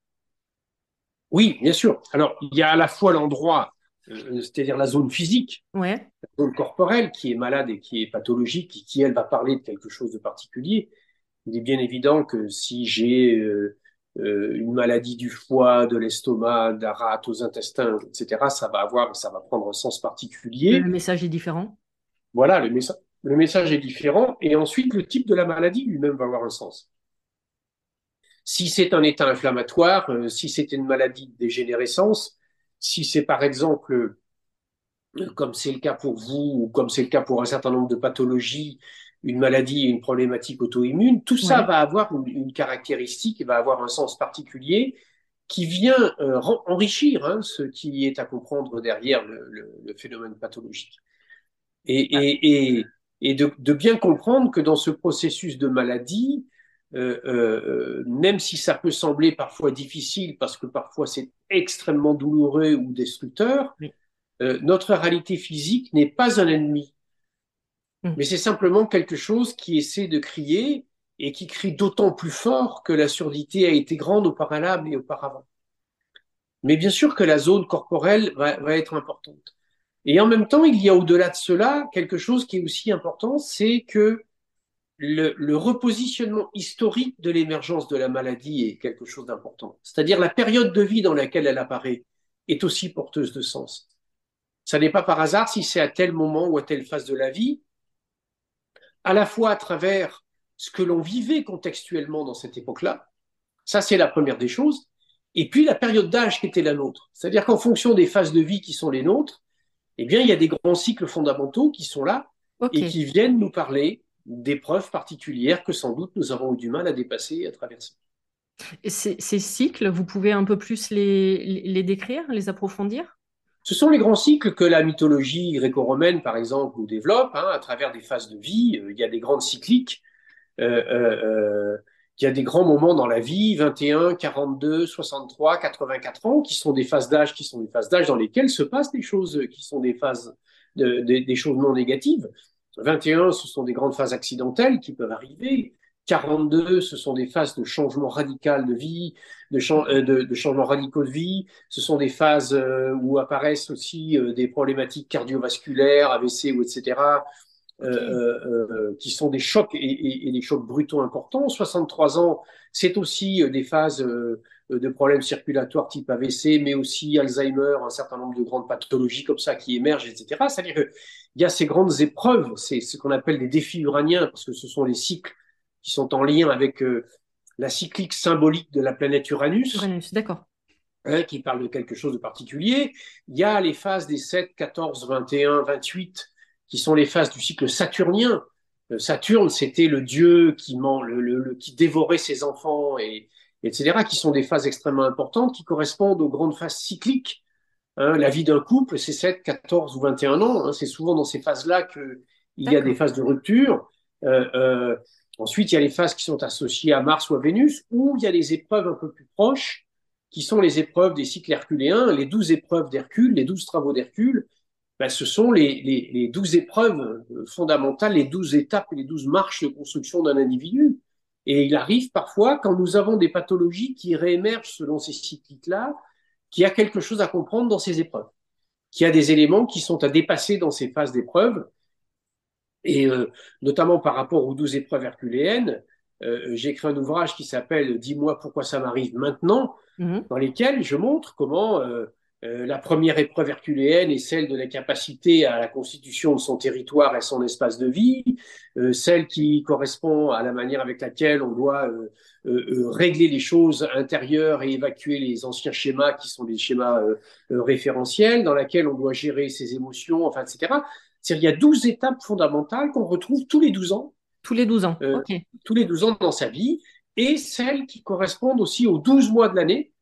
Oui, bien sûr. Alors, il y a à la fois l'endroit, c'est-à-dire la zone physique, ouais. la zone corporelle qui est malade et qui est pathologique et qui, elle, va parler de quelque chose de particulier. Il est bien évident que si j'ai euh, une maladie du foie, de l'estomac, de la rate aux intestins, etc., ça va avoir, ça va prendre un sens particulier. Le message est différent? Voilà, le, message le message est différent. Et ensuite, le type de la maladie lui-même va avoir un sens. Si c'est un état inflammatoire, euh, si c'est une maladie de dégénérescence, si c'est par exemple, euh, comme c'est le cas pour vous, ou comme c'est le cas pour un certain nombre de pathologies, une maladie et une problématique auto-immune, tout ça va avoir une, caractéristique et va avoir un sens particulier qui vient euh, enrichir hein, ce qui est à comprendre derrière le, phénomène pathologique. Et, ah. de, bien comprendre que dans ce processus de maladie, euh, euh, même si ça peut sembler parfois difficile parce que parfois c'est extrêmement douloureux ou destructeur, notre réalité physique n'est pas un ennemi. Mm. Mais c'est simplement quelque chose qui essaie de crier et qui crie d'autant plus fort que la surdité a été grande au et auparavant. Mais bien sûr que la zone corporelle va, être importante. Et en même temps, il y a au-delà de cela quelque chose qui est aussi important, c'est que le, le, repositionnement historique de l'émergence de la maladie est quelque chose d'important. C'est-à-dire la période de vie dans laquelle elle apparaît est aussi porteuse de sens. Ça n'est pas par hasard si c'est à tel moment ou à telle phase de la vie à la fois à travers ce que l'on vivait contextuellement dans cette époque-là, ça c'est la première des choses, et puis la période d'âge qui était la nôtre. C'est-à-dire qu'en fonction des phases de vie qui sont les nôtres, eh bien il y a des grands cycles fondamentaux qui sont là et qui viennent nous parler d'épreuves particulières que sans doute nous avons eu du mal à dépasser et à traverser. Et ces, cycles, vous pouvez un peu plus les, les décrire, les approfondir? Ce sont les grands cycles que la mythologie gréco-romaine, par exemple, nous développe hein, à travers des phases de vie. Euh, il y a des grandes cycliques. Euh, euh, il y a des grands moments dans la vie, 21, 42, 63, 84 ans, qui sont des phases d'âge, qui sont des phases d'âge dans lesquelles se passent des choses qui sont des phases, de, des choses non négatives. 21, ce sont des grandes phases accidentelles qui peuvent arriver. 42, ce sont des phases de changement radical de vie, de, euh, de, changements radicaux de vie. Ce sont des phases euh, où apparaissent aussi euh, des problématiques cardiovasculaires, AVC ou etc., qui sont des chocs et, des chocs brutaux importants. 63 ans, c'est aussi des phases de problèmes circulatoires type AVC, mais aussi Alzheimer, un certain nombre de grandes pathologies comme ça qui émergent, etc. C'est-à-dire qu'il y a ces grandes épreuves, c'est ce qu'on appelle des défis uraniens, parce que ce sont les cycles qui sont en lien avec euh, la cyclique symbolique de la planète Uranus. Uranus, d'accord. Hein, qui parle de quelque chose de particulier. Il y a les phases des 7, 14, 21, 28, qui sont les phases du cycle saturnien. Euh, Saturne, c'était le dieu qui, le, qui dévorait ses enfants, et, etc., qui sont des phases extrêmement importantes, qui correspondent aux grandes phases cycliques. Hein, la vie d'un couple, c'est 7, 14 ou 21 ans. Hein, c'est souvent dans ces phases-là qu'il y a des phases de rupture. Euh, euh, Ensuite, il y a les phases qui sont associées à Mars ou à Vénus, ou il y a les épreuves un peu plus proches, qui sont les épreuves des cycles herculéens, les douze épreuves d'Hercule, les douze travaux d'Hercule. Ben, ce sont les, douze épreuves fondamentales, les douze étapes et les douze marches de construction d'un individu. Et il arrive parfois, quand nous avons des pathologies qui réémergent selon ces cycles-là, qu'il y a quelque chose à comprendre dans ces épreuves, qu'il y a des éléments qui sont à dépasser dans ces phases d'épreuves, et euh, notamment par rapport aux douze épreuves herculéennes, euh, j'ai écrit un ouvrage qui s'appelle Dis-moi pourquoi ça m'arrive maintenant, mhm. dans lequel je montre comment euh, la première épreuve herculéenne est celle de la capacité à la constitution de son territoire et son espace de vie, celle qui correspond à la manière avec laquelle on doit régler les choses intérieures et évacuer les anciens schémas qui sont des schémas référentiels, dans laquelle on doit gérer ses émotions, enfin, etc. C'est-à-dire il y a 12 étapes fondamentales qu'on retrouve tous les 12 ans. Tous les 12 ans, euh, Tous les 12 ans dans sa vie, et celles qui correspondent aussi aux 12 mois de l'année,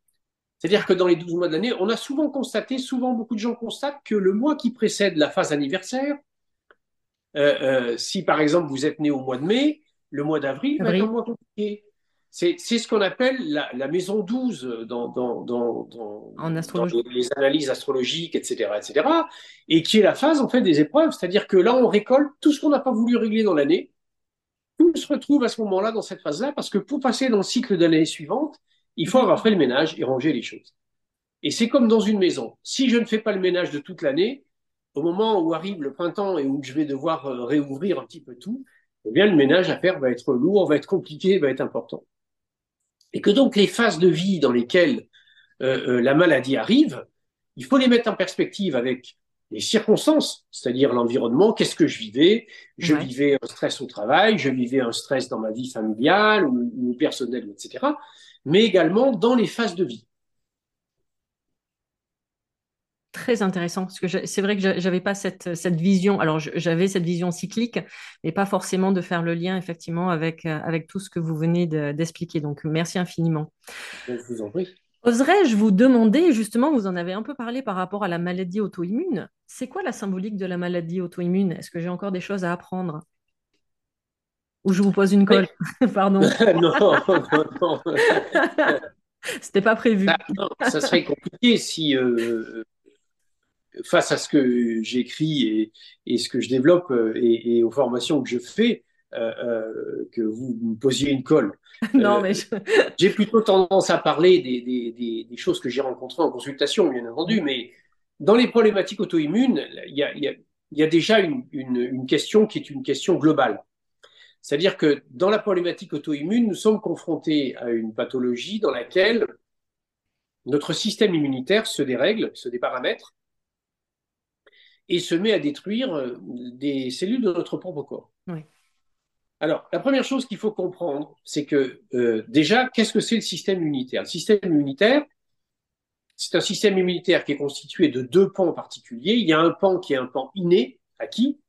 C'est-à-dire que dans les 12 mois de l'année, on a souvent constaté, souvent beaucoup de gens constatent que le mois qui précède la phase anniversaire, euh, euh, si par exemple vous êtes né au mois de mai, le mois d'avril va être un mois compliqué. C'est ce qu'on appelle la, maison 12 dans, dans, dans, en les analyses astrologiques, etc., etc., et qui est la phase en fait des épreuves. C'est-à-dire que là, on récolte tout ce qu'on n'a pas voulu régler dans l'année. Tout se retrouve à ce moment-là dans cette phase-là, parce que pour passer dans le cycle de l'année suivante, il faut avoir fait le ménage et ranger les choses. Et c'est comme dans une maison. Si je ne fais pas le ménage de toute l'année, au moment où arrive le printemps et où je vais devoir euh, réouvrir un petit peu tout, eh bien, le ménage à faire va être lourd, va être compliqué, va être important. Et que donc les phases de vie dans lesquelles euh, euh, la maladie arrive, il faut les mettre en perspective avec les circonstances, c'est-à-dire l'environnement, qu'est-ce que je vivais? Je vivais un stress au travail, je vivais un stress dans ma vie familiale ou, ou personnelle, etc. Mais également dans les phases de vie. Très intéressant parce que c'est vrai que j'avais pas cette, cette vision. Alors j'avais cette vision cyclique, mais pas forcément de faire le lien effectivement avec, euh, avec tout ce que vous venez d'expliquer. Donc merci infiniment. Je vous en prie. Oserais-je vous demander, justement, vous en avez un peu parlé par rapport à la maladie auto-immune, c'est quoi la symbolique de la maladie auto-immune? Est-ce que j'ai encore des choses à apprendre? Ou je vous pose une colle? Pardon. non, non, non. C'était pas prévu. Ça, bah, ça serait compliqué si euh, face à ce que j'écris et, ce que je développe euh, et, aux formations que je fais, euh, euh, que vous me posiez une colle. non, mais j'ai plutôt tendance à parler des, choses que j'ai rencontrées en consultation, bien entendu, mais dans les problématiques auto-immunes, il y a, déjà une, une, question qui est une question globale. C'est-à-dire que dans la problématique auto-immune, nous sommes confrontés à une pathologie dans laquelle notre système immunitaire se dérègle, se déparamètre, et se met à détruire euh, des cellules de notre propre corps. Alors, la première chose qu'il faut comprendre, c'est que euh, déjà, qu'est-ce que c'est le système immunitaire? Le système immunitaire, c'est un système immunitaire qui est constitué de deux pans particuliers. Il y a un pan qui est un pan inné, acquis,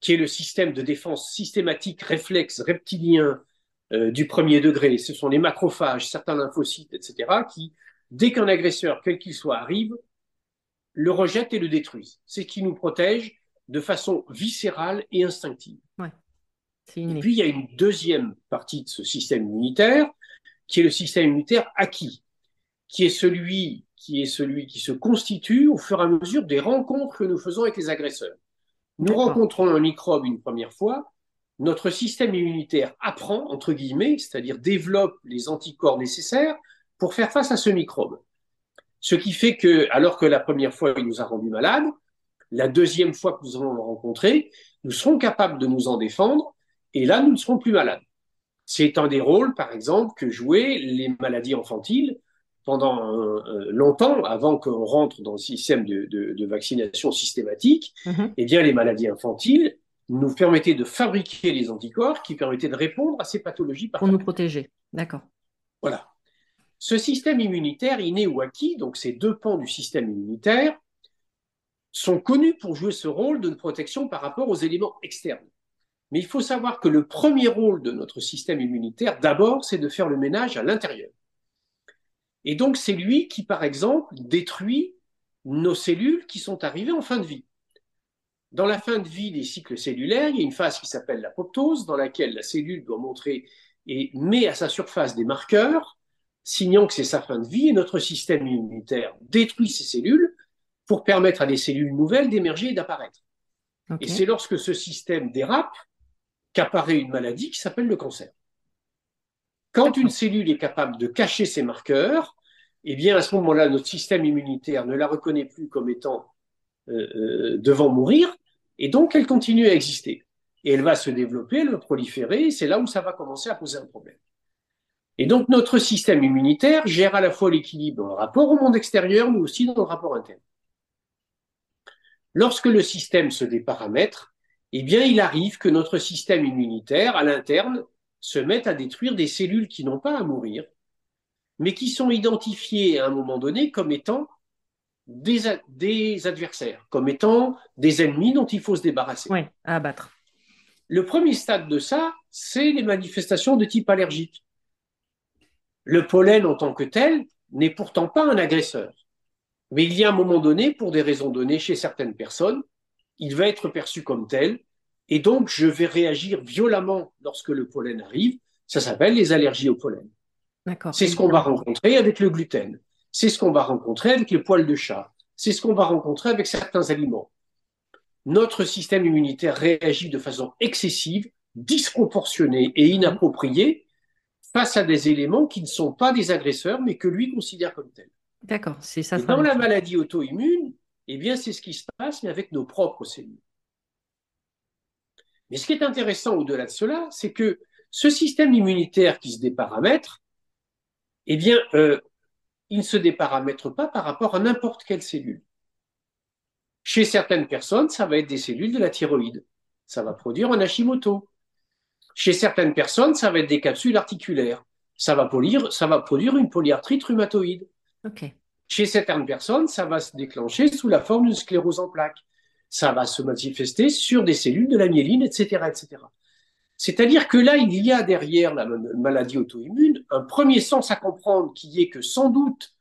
qui est le système de défense systématique réflexe reptilien euh, du premier degré. Ce sont les macrophages, certains lymphocytes, etc., qui, dès qu'un agresseur, quel qu'il soit, arrive, le rejettent et le détruisent. C'est ce qui nous protège de façon viscérale et instinctive. Et puis, il y a une deuxième partie de ce système immunitaire, qui est le système immunitaire acquis, qui est celui qui est celui qui se constitue au fur et à mesure des rencontres que nous faisons avec les agresseurs. Nous rencontrons un microbe une première fois, notre système immunitaire apprend, entre guillemets, c'est-à-dire développe les anticorps nécessaires pour faire face à ce microbe. Ce qui fait que, alors que la première fois, il nous a rendu malades, la deuxième fois que nous allons le rencontrer, nous serons capables de nous en défendre, et là, nous ne serons plus malades. C'est un des rôles, par exemple, que jouaient les maladies infantiles pendant euh, longtemps, avant qu'on rentre dans le système de, vaccination systématique. Mm-hmm. Eh bien, les maladies infantiles nous permettaient de fabriquer les anticorps qui permettaient de répondre à ces pathologies. Pour nous protéger, d'accord. Voilà. Ce système immunitaire inné ou acquis, donc ces deux pans du système immunitaire, sont connus pour jouer ce rôle de protection par rapport aux éléments externes. Mais il faut savoir que le premier rôle de notre système immunitaire, d'abord, c'est de faire le ménage à l'intérieur. Et donc, c'est lui qui, par exemple, détruit nos cellules qui sont arrivées en fin de vie. Dans la fin de vie des cycles cellulaires, il y a une phase qui s'appelle l'apoptose, dans laquelle la cellule doit montrer et met à sa surface des marqueurs signant que c'est sa fin de vie, et notre système immunitaire détruit ces cellules pour permettre à des cellules nouvelles d'émerger et d'apparaître. Et c'est lorsque ce système dérape qu'apparaît une maladie qui s'appelle le cancer. Quand une cellule est capable de cacher ses marqueurs, eh bien à ce moment-là, notre système immunitaire ne la reconnaît plus comme étant euh, euh, devant mourir, et donc elle continue à exister. Et elle va se développer, elle va proliférer, et c'est là où ça va commencer à poser un problème. Et donc notre système immunitaire gère à la fois l'équilibre dans le rapport au monde extérieur, mais aussi dans le rapport interne. Lorsque le système se déparamètre, eh bien il arrive que notre système immunitaire à l'interne se mette à détruire des cellules qui n'ont pas à mourir, mais qui sont identifiées à un moment donné comme étant des, des adversaires, comme étant des ennemis dont il faut se débarrasser. Oui, à abattre. Le premier stade de ça, c'est les manifestations de type allergique. Le pollen en tant que tel n'est pourtant pas un agresseur. Mais il y a un moment donné, pour des raisons données chez certaines personnes, il va être perçu comme tel, et donc je vais réagir violemment lorsque le pollen arrive. Ça s'appelle les allergies au pollen. C'est ce qu'on va rencontrer avec le gluten. C'est ce qu'on va rencontrer avec les poils de chat. C'est ce qu'on va rencontrer avec certains aliments. Notre système immunitaire réagit de façon excessive, disproportionnée et inappropriée face à des éléments qui ne sont pas des agresseurs, mais que lui considère comme tels. D'accord, c'est ça. dans la maladie auto-immune, eh bien, c'est ce qui se passe, mais avec nos propres cellules. Mais ce qui est intéressant au-delà de cela, c'est que ce système immunitaire qui se déparamètre, eh bien, euh, il ne se déparamètre pas par rapport à n'importe quelle cellule. Chez certaines personnes, ça va être des cellules de la thyroïde. Ça va produire un Hashimoto. Chez certaines personnes, ça va être des capsules articulaires. Ça va, ça va produire une polyarthrite rhumatoïde. Chez certaines personnes, ça va se déclencher sous la forme d'une sclérose en plaques. Ça va se manifester sur des cellules de la myéline, etc., etc. C'est-à-dire que là, il y a derrière la maladie auto-immune un premier sens à comprendre qui est que sans doute,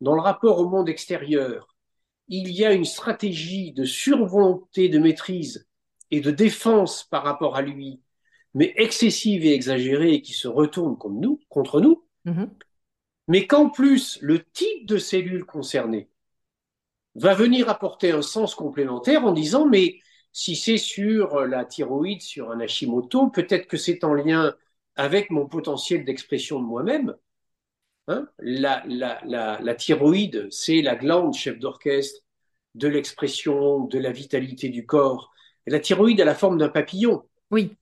dans le rapport au monde extérieur, il y a une stratégie de survolonté de maîtrise et de défense par rapport à lui, mais excessive et exagérée et qui se retourne contre nous, contre nous. Mm-hmm mais qu'en plus, le type de cellule concernée va venir apporter un sens complémentaire en disant, mais si c'est sur la thyroïde, sur un Hashimoto, peut-être que c'est en lien avec mon potentiel d'expression de moi-même. Hein? La, la, la, la, thyroïde, c'est la glande chef d'orchestre de l'expression, de la vitalité du corps. Et la thyroïde a la forme d'un papillon. Oui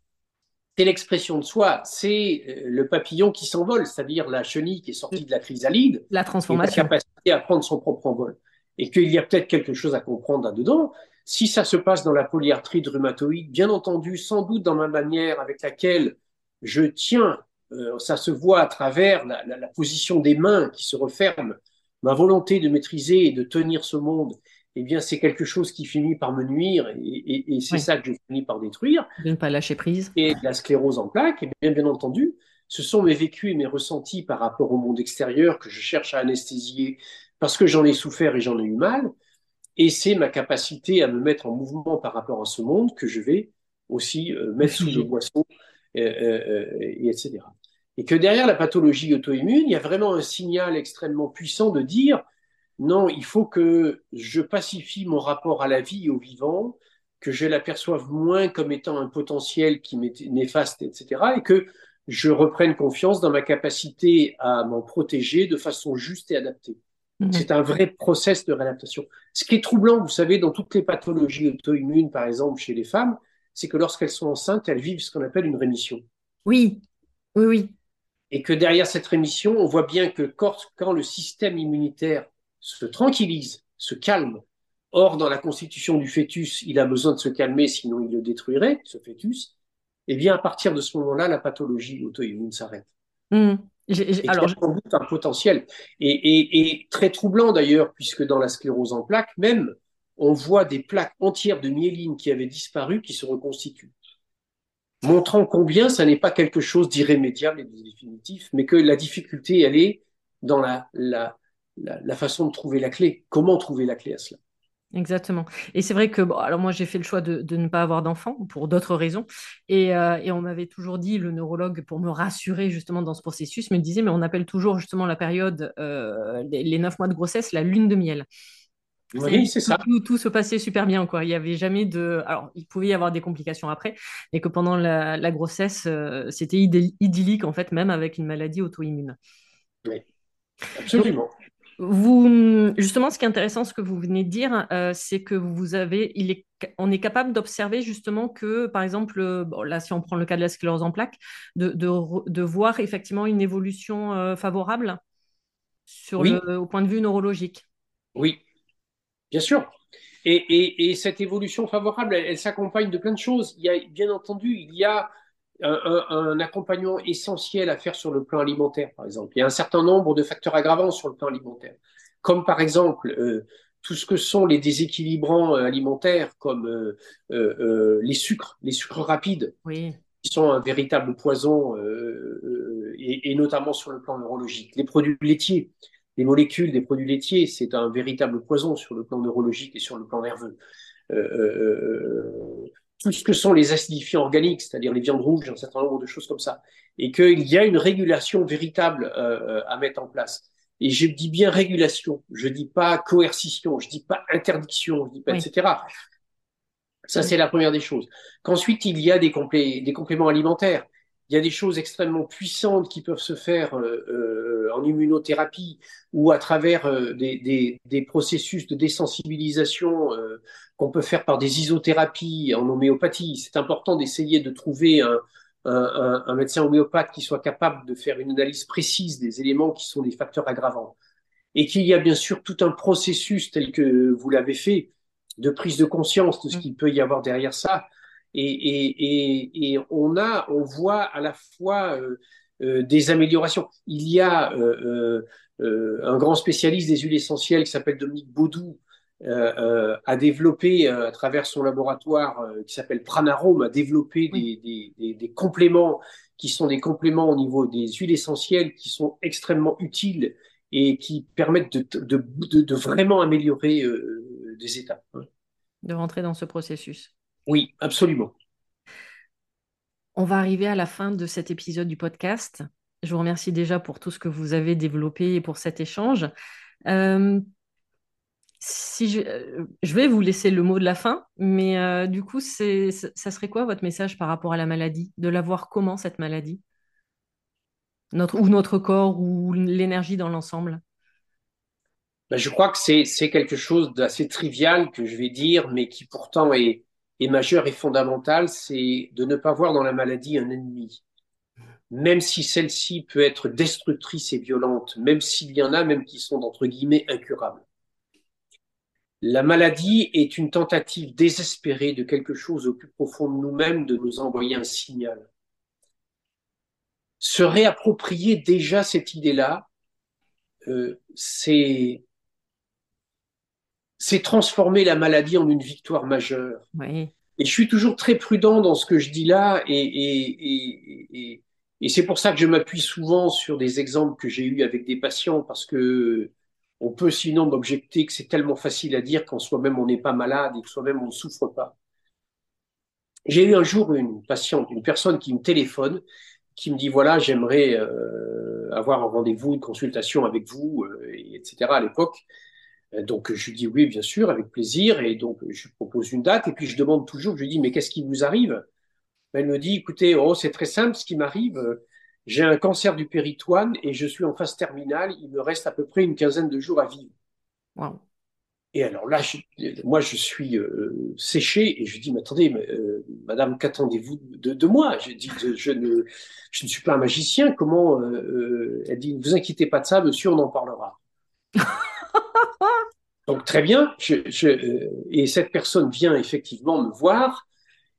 c'est l'expression de soi, c'est euh, le papillon qui s'envole, c'est-à-dire la chenille qui est sortie de la chrysalide. La transformation. la capacité à prendre son propre envol. Et qu'il y a peut-être quelque chose à comprendre là-dedans. Si ça se passe dans la polyarthrite rhumatoïde, bien entendu, sans doute dans ma manière avec laquelle je tiens, euh, ça se voit à travers la, la, position des mains qui se referment, ma volonté de maîtriser et de tenir ce monde eh bien, c'est quelque chose qui finit par me nuire et, c'est ça que je finis par détruire. De ne pas lâcher prise. Et la sclérose en plaques, et bien, bien entendu, ce sont mes vécus et mes ressentis par rapport au monde extérieur que je cherche à anesthésier parce que j'en ai souffert et j'en ai eu mal. Et c'est ma capacité à me mettre en mouvement par rapport à ce monde que je vais aussi euh, mettre sous le boisson, euh, euh, et etc. Et que derrière la pathologie auto-immune, il y a vraiment un signal extrêmement puissant de dire non, il faut que je pacifie mon rapport à la vie et au vivant, que je l'aperçoive moins comme étant un potentiel qui m'est néfaste, etc. Et que je reprenne confiance dans ma capacité à m'en protéger de façon juste et adaptée. Mhm. C'est un vrai process de réadaptation. Ce qui est troublant, vous savez, dans toutes les pathologies auto-immunes, par exemple, chez les femmes, c'est que lorsqu'elles sont enceintes, elles vivent ce qu'on appelle une rémission. Oui, oui, oui. Et que derrière cette rémission, on voit bien que quand le système immunitaire se tranquillise, se calme. Or, dans la constitution du fœtus, il a besoin de se calmer, sinon il le détruirait, ce fœtus. Eh bien, à partir de ce moment-là, la pathologie auto-immune s'arrête. Mmh. alors, sans doute un potentiel. Et, très troublant d'ailleurs, puisque dans la sclérose en plaques, même, on voit des plaques entières de myéline qui avaient disparu qui se reconstituent. Montrant combien ça n'est pas quelque chose d'irrémédiable et de définitif, mais que la difficulté, elle est dans la, la, la, façon de trouver la clé. Comment trouver la clé à cela? Exactement. Et c'est vrai que, bon, alors moi j'ai fait le choix de, ne pas avoir d'enfant pour d'autres raisons. Euh, et, on m'avait toujours dit, le neurologue, pour me rassurer justement dans ce processus, me disait, mais on appelle toujours justement la période, euh, les neuf mois de grossesse, la lune de miel. Oui, c'est ça. Tout, se passait super bien, quoi. Il y avait jamais de. Alors, il pouvait y avoir des complications après, mais que pendant la, grossesse, euh, c'était idyllique, en fait, même avec une maladie auto-immune. Oui, absolument. Vous, justement, ce qui est intéressant, ce que vous venez de dire, euh, c'est que vous avez, il est, on est capable d'observer justement que, par exemple, euh, là, si on prend le cas de la sclérose en plaques, de, de, voir effectivement une évolution euh, favorable sur le, au point de vue neurologique. Oui, bien sûr. Et, et, cette évolution favorable, elle s'accompagne de plein de choses. Il y a, bien entendu, il y a un, accompagnement essentiel à faire sur le plan alimentaire, par exemple. Il y a un certain nombre de facteurs aggravants sur le plan alimentaire, comme par exemple euh, tout ce que sont les déséquilibrants euh, alimentaires, comme euh, les sucres, les sucres rapides, qui sont un véritable poison, et, et, notamment sur le plan neurologique. Les produits laitiers, les molécules des produits laitiers, c'est un véritable poison sur le plan neurologique et sur le plan nerveux. Euh, euh, tout ce que sont les acidifiants organiques, c'est-à-dire les viandes rouges, un certain nombre de choses comme ça, et qu'il y a une régulation véritable euh, à mettre en place. Et je dis bien régulation, je dis pas coercition, je dis pas interdiction, je dis pas etc. Ça, c'est la première des choses. Qu'ensuite, il y a des, complé des compléments alimentaires. Il y a des choses extrêmement puissantes qui peuvent se faire euh, euh, en immunothérapie ou à travers euh, des, des, processus de désensibilisation euh, qu'on peut faire par des isothérapies en homéopathie. C'est important d'essayer de trouver un, un, médecin homéopathe qui soit capable de faire une analyse précise des éléments qui sont des facteurs aggravants. Et qu'il y a bien sûr tout un processus tel que vous l'avez fait de prise de conscience de ce qu'il peut y avoir derrière ça. Et, et, et, on a, on voit à la fois euh, euh, des améliorations. Il y a euh, euh un grand spécialiste des huiles essentielles qui s'appelle Dominique Baudou, euh, a développé à travers son laboratoire qui s'appelle Pranarome, a développé des, des, des, des, compléments qui sont des compléments au niveau des huiles essentielles qui sont extrêmement utiles et qui permettent de, de, de, de vraiment améliorer des étapes. De rentrer dans ce processus. Oui, absolument. On va arriver à la fin de cet épisode du podcast. Je vous remercie déjà pour tout ce que vous avez développé et pour cet échange. Euh, si je, euh, je, vais vous laisser le mot de la fin, mais euh, du coup, ça serait quoi votre message par rapport à la maladie De la voir comment cette maladie? Ou notre corps ou l'énergie dans l'ensemble? Ben, Je crois que c'est quelque chose d'assez trivial que je vais dire, mais qui pourtant est, et majeur et fondamental, c'est de ne pas voir dans la maladie un ennemi. Même si celle-ci peut être destructrice et violente, même s'il y en a même qui sont, entre guillemets, incurables. La maladie est une tentative désespérée de quelque chose au plus profond de nous-mêmes de nous envoyer un signal. Se réapproprier déjà cette idée-là, euh, c'est c'est transformer la maladie en une victoire majeure. Oui. Et je suis toujours très prudent dans ce que je dis là, et, et, et, et c'est pour ça que je m'appuie souvent sur des exemples que j'ai eus avec des patients, parce que on peut sinon m'objecter que c'est tellement facile à dire qu'en soi-même on n'est pas malade et que soi-même on ne souffre pas. J'ai eu un jour une patiente, une personne qui me téléphone, qui me dit voilà j'aimerais euh, avoir un rendez-vous, une consultation avec vous, euh, etc. à l'époque. Euh, donc je lui dis oui, bien sûr, avec plaisir. Et donc je lui propose une date. Et puis je demande toujours, je lui dis mais qu'est-ce qui vous arrive? Elle me dit écoutez, oh c'est très simple, ce qui m'arrive. J'ai un cancer du péritoine et je suis en phase terminale. Il me reste à peu près une quinzaine de jours à vivre. Wow. Et alors là, je, moi, je suis euh, séché et je dis, mais attendez, mais, euh, Madame, qu'attendez-vous de, de, moi? Je dis, je, je, ne, je ne suis pas un magicien. Comment euh Elle dit, ne vous inquiétez pas de ça, monsieur, on en parlera. Donc très bien, je, je, euh, et cette personne vient effectivement me voir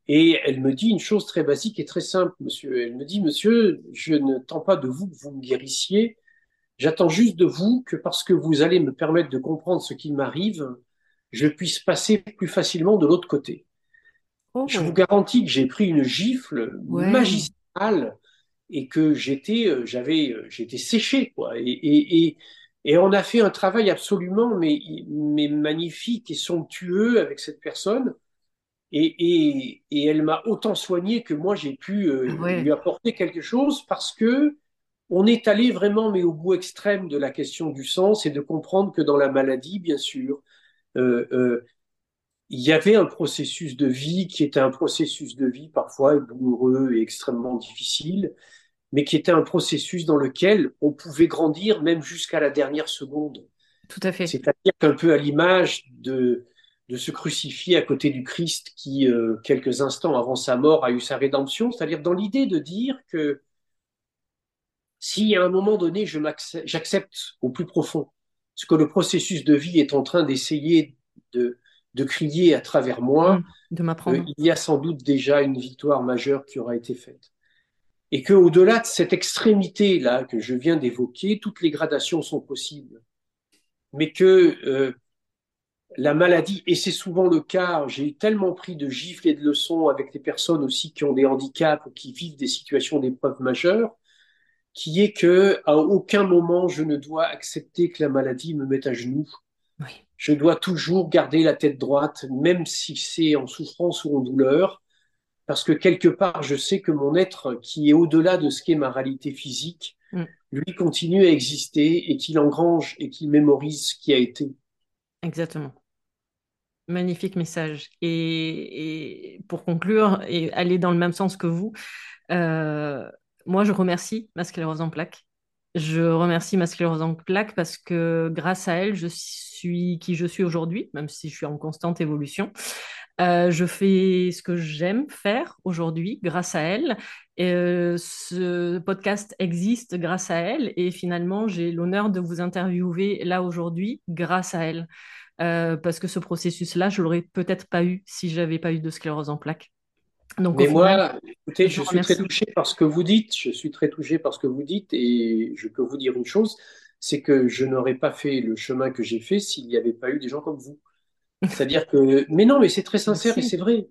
et elle me dit une chose très basique et très simple, monsieur. Elle me dit, monsieur, je ne tends pas de vous que vous me guérissiez, j'attends juste de vous que parce que vous allez me permettre de comprendre ce qui m'arrive, je puisse passer plus facilement de l'autre côté. Oh. Je vous garantis que j'ai pris une gifle ouais. magistrale et que j'étais, euh, j'avais, euh, j'étais séché, quoi. Et, et, et et on a fait un travail absolument mais, mais magnifique et somptueux avec cette personne. Et, et, et elle m'a autant soigné que moi j'ai pu euh, ouais. lui apporter quelque chose parce que on est allé vraiment mais au bout extrême de la question du sens et de comprendre que dans la maladie, bien sûr, euh, euh, il y avait un processus de vie qui était un processus de vie parfois douloureux et extrêmement difficile, mais qui était un processus dans lequel on pouvait grandir même jusqu'à la dernière seconde. Tout à fait. C'est-à-dire qu'un peu à l'image de, de se crucifier à côté du Christ qui, euh, quelques instants avant sa mort, a eu sa rédemption, c'est-à-dire dans l'idée de dire que si à un moment donné j'accepte au plus profond ce que le processus de vie est en train d'essayer de, de crier à travers moi, mmh, de m'apprendre. Euh, il y a sans doute déjà une victoire majeure qui aura été faite et que au-delà de cette extrémité là que je viens d'évoquer, toutes les gradations sont possibles, mais que euh, la maladie et c'est souvent le cas. J'ai tellement pris de gifles et de leçons avec des personnes aussi qui ont des handicaps ou qui vivent des situations d'épreuves majeures qui est que à aucun moment je ne dois accepter que la maladie me mette à genoux. Je dois toujours garder la tête droite, même si c'est en souffrance ou en douleur, parce que quelque part, je sais que mon être, qui est au-delà de ce qu'est ma réalité physique, mm. lui continue à exister et qu'il engrange et qu'il mémorise ce qui a été. Exactement. Magnifique message. Et, pour conclure et aller dans le même sens que vous, euh, moi, je remercie ma sclérose en plaques. Je remercie ma sclérose en plaques parce que grâce à elle, je suis qui je suis aujourd'hui, même si je suis en constante évolution. Euh, je fais ce que j'aime faire aujourd'hui grâce à elle. Et, euh, ce podcast existe grâce à elle et finalement j'ai l'honneur de vous interviewer là aujourd'hui grâce à elle. Euh, parce que ce processus-là, je l'aurais peut-être pas eu si j'avais pas eu de sclérose en plaques. Donc, Mais moi, écoutez, je, suis très touché par ce que vous dites. Je suis très touché par ce que vous dites et je peux vous dire une chose, c'est que je n'aurais pas fait le chemin que j'ai fait s'il n'y avait pas eu des gens comme vous. C'est-à-dire que, mais non, mais c'est très sincère et c'est vrai,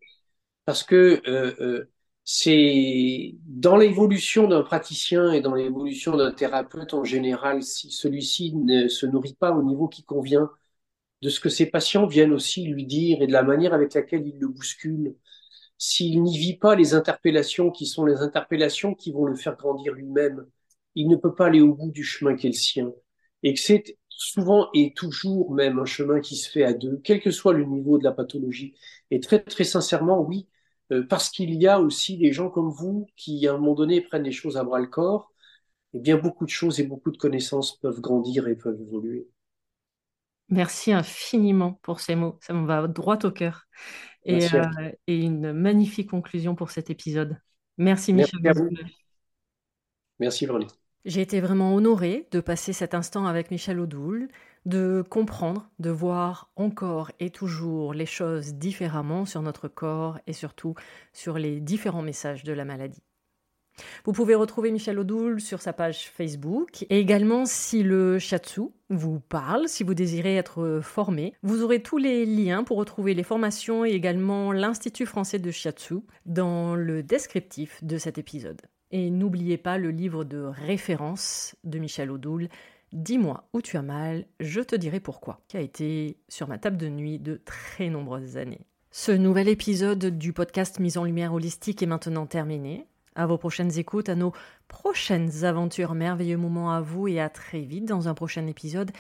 parce que euh, euh, c'est dans l'évolution d'un praticien et dans l'évolution d'un thérapeute en général, si celui-ci ne se nourrit pas au niveau qui convient de ce que ses patients viennent aussi lui dire et de la manière avec laquelle il le bouscule, s'il n'y vit pas les interpellations qui sont les interpellations qui vont le faire grandir lui-même, il ne peut pas aller au bout du chemin qui est le sien. Et que c'est souvent et toujours même un chemin qui se fait à deux, quel que soit le niveau de la pathologie. Et très, très sincèrement, oui, euh, parce qu'il y a aussi des gens comme vous qui, à un moment donné, prennent les choses à bras le corps, et eh bien beaucoup de choses et beaucoup de connaissances peuvent grandir et peuvent évoluer. Merci infiniment pour ces mots, ça me va droit au cœur. Et, euh, et une magnifique conclusion pour cet épisode. Merci Michel. Merci, Merci j'ai été vraiment honorée de passer cet instant avec Michel Audoul, de comprendre, de voir encore et toujours les choses différemment sur notre corps et surtout sur les différents messages de la maladie. Vous pouvez retrouver Michel Audoul sur sa page Facebook et également si le shiatsu vous parle, si vous désirez être formé, vous aurez tous les liens pour retrouver les formations et également l'Institut français de shiatsu dans le descriptif de cet épisode. Et n'oubliez pas le livre de référence de Michel Audoul, Dis-moi où tu as mal, je te dirai pourquoi, qui a été sur ma table de nuit de très nombreuses années. Ce nouvel épisode du podcast Mise en lumière holistique est maintenant terminé. À vos prochaines écoutes, à nos prochaines aventures, merveilleux moments à vous et à très vite dans un prochain épisode.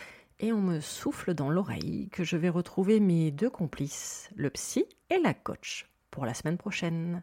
Et on me souffle dans l'oreille que je vais retrouver mes deux complices, le psy et la coach, pour la semaine prochaine.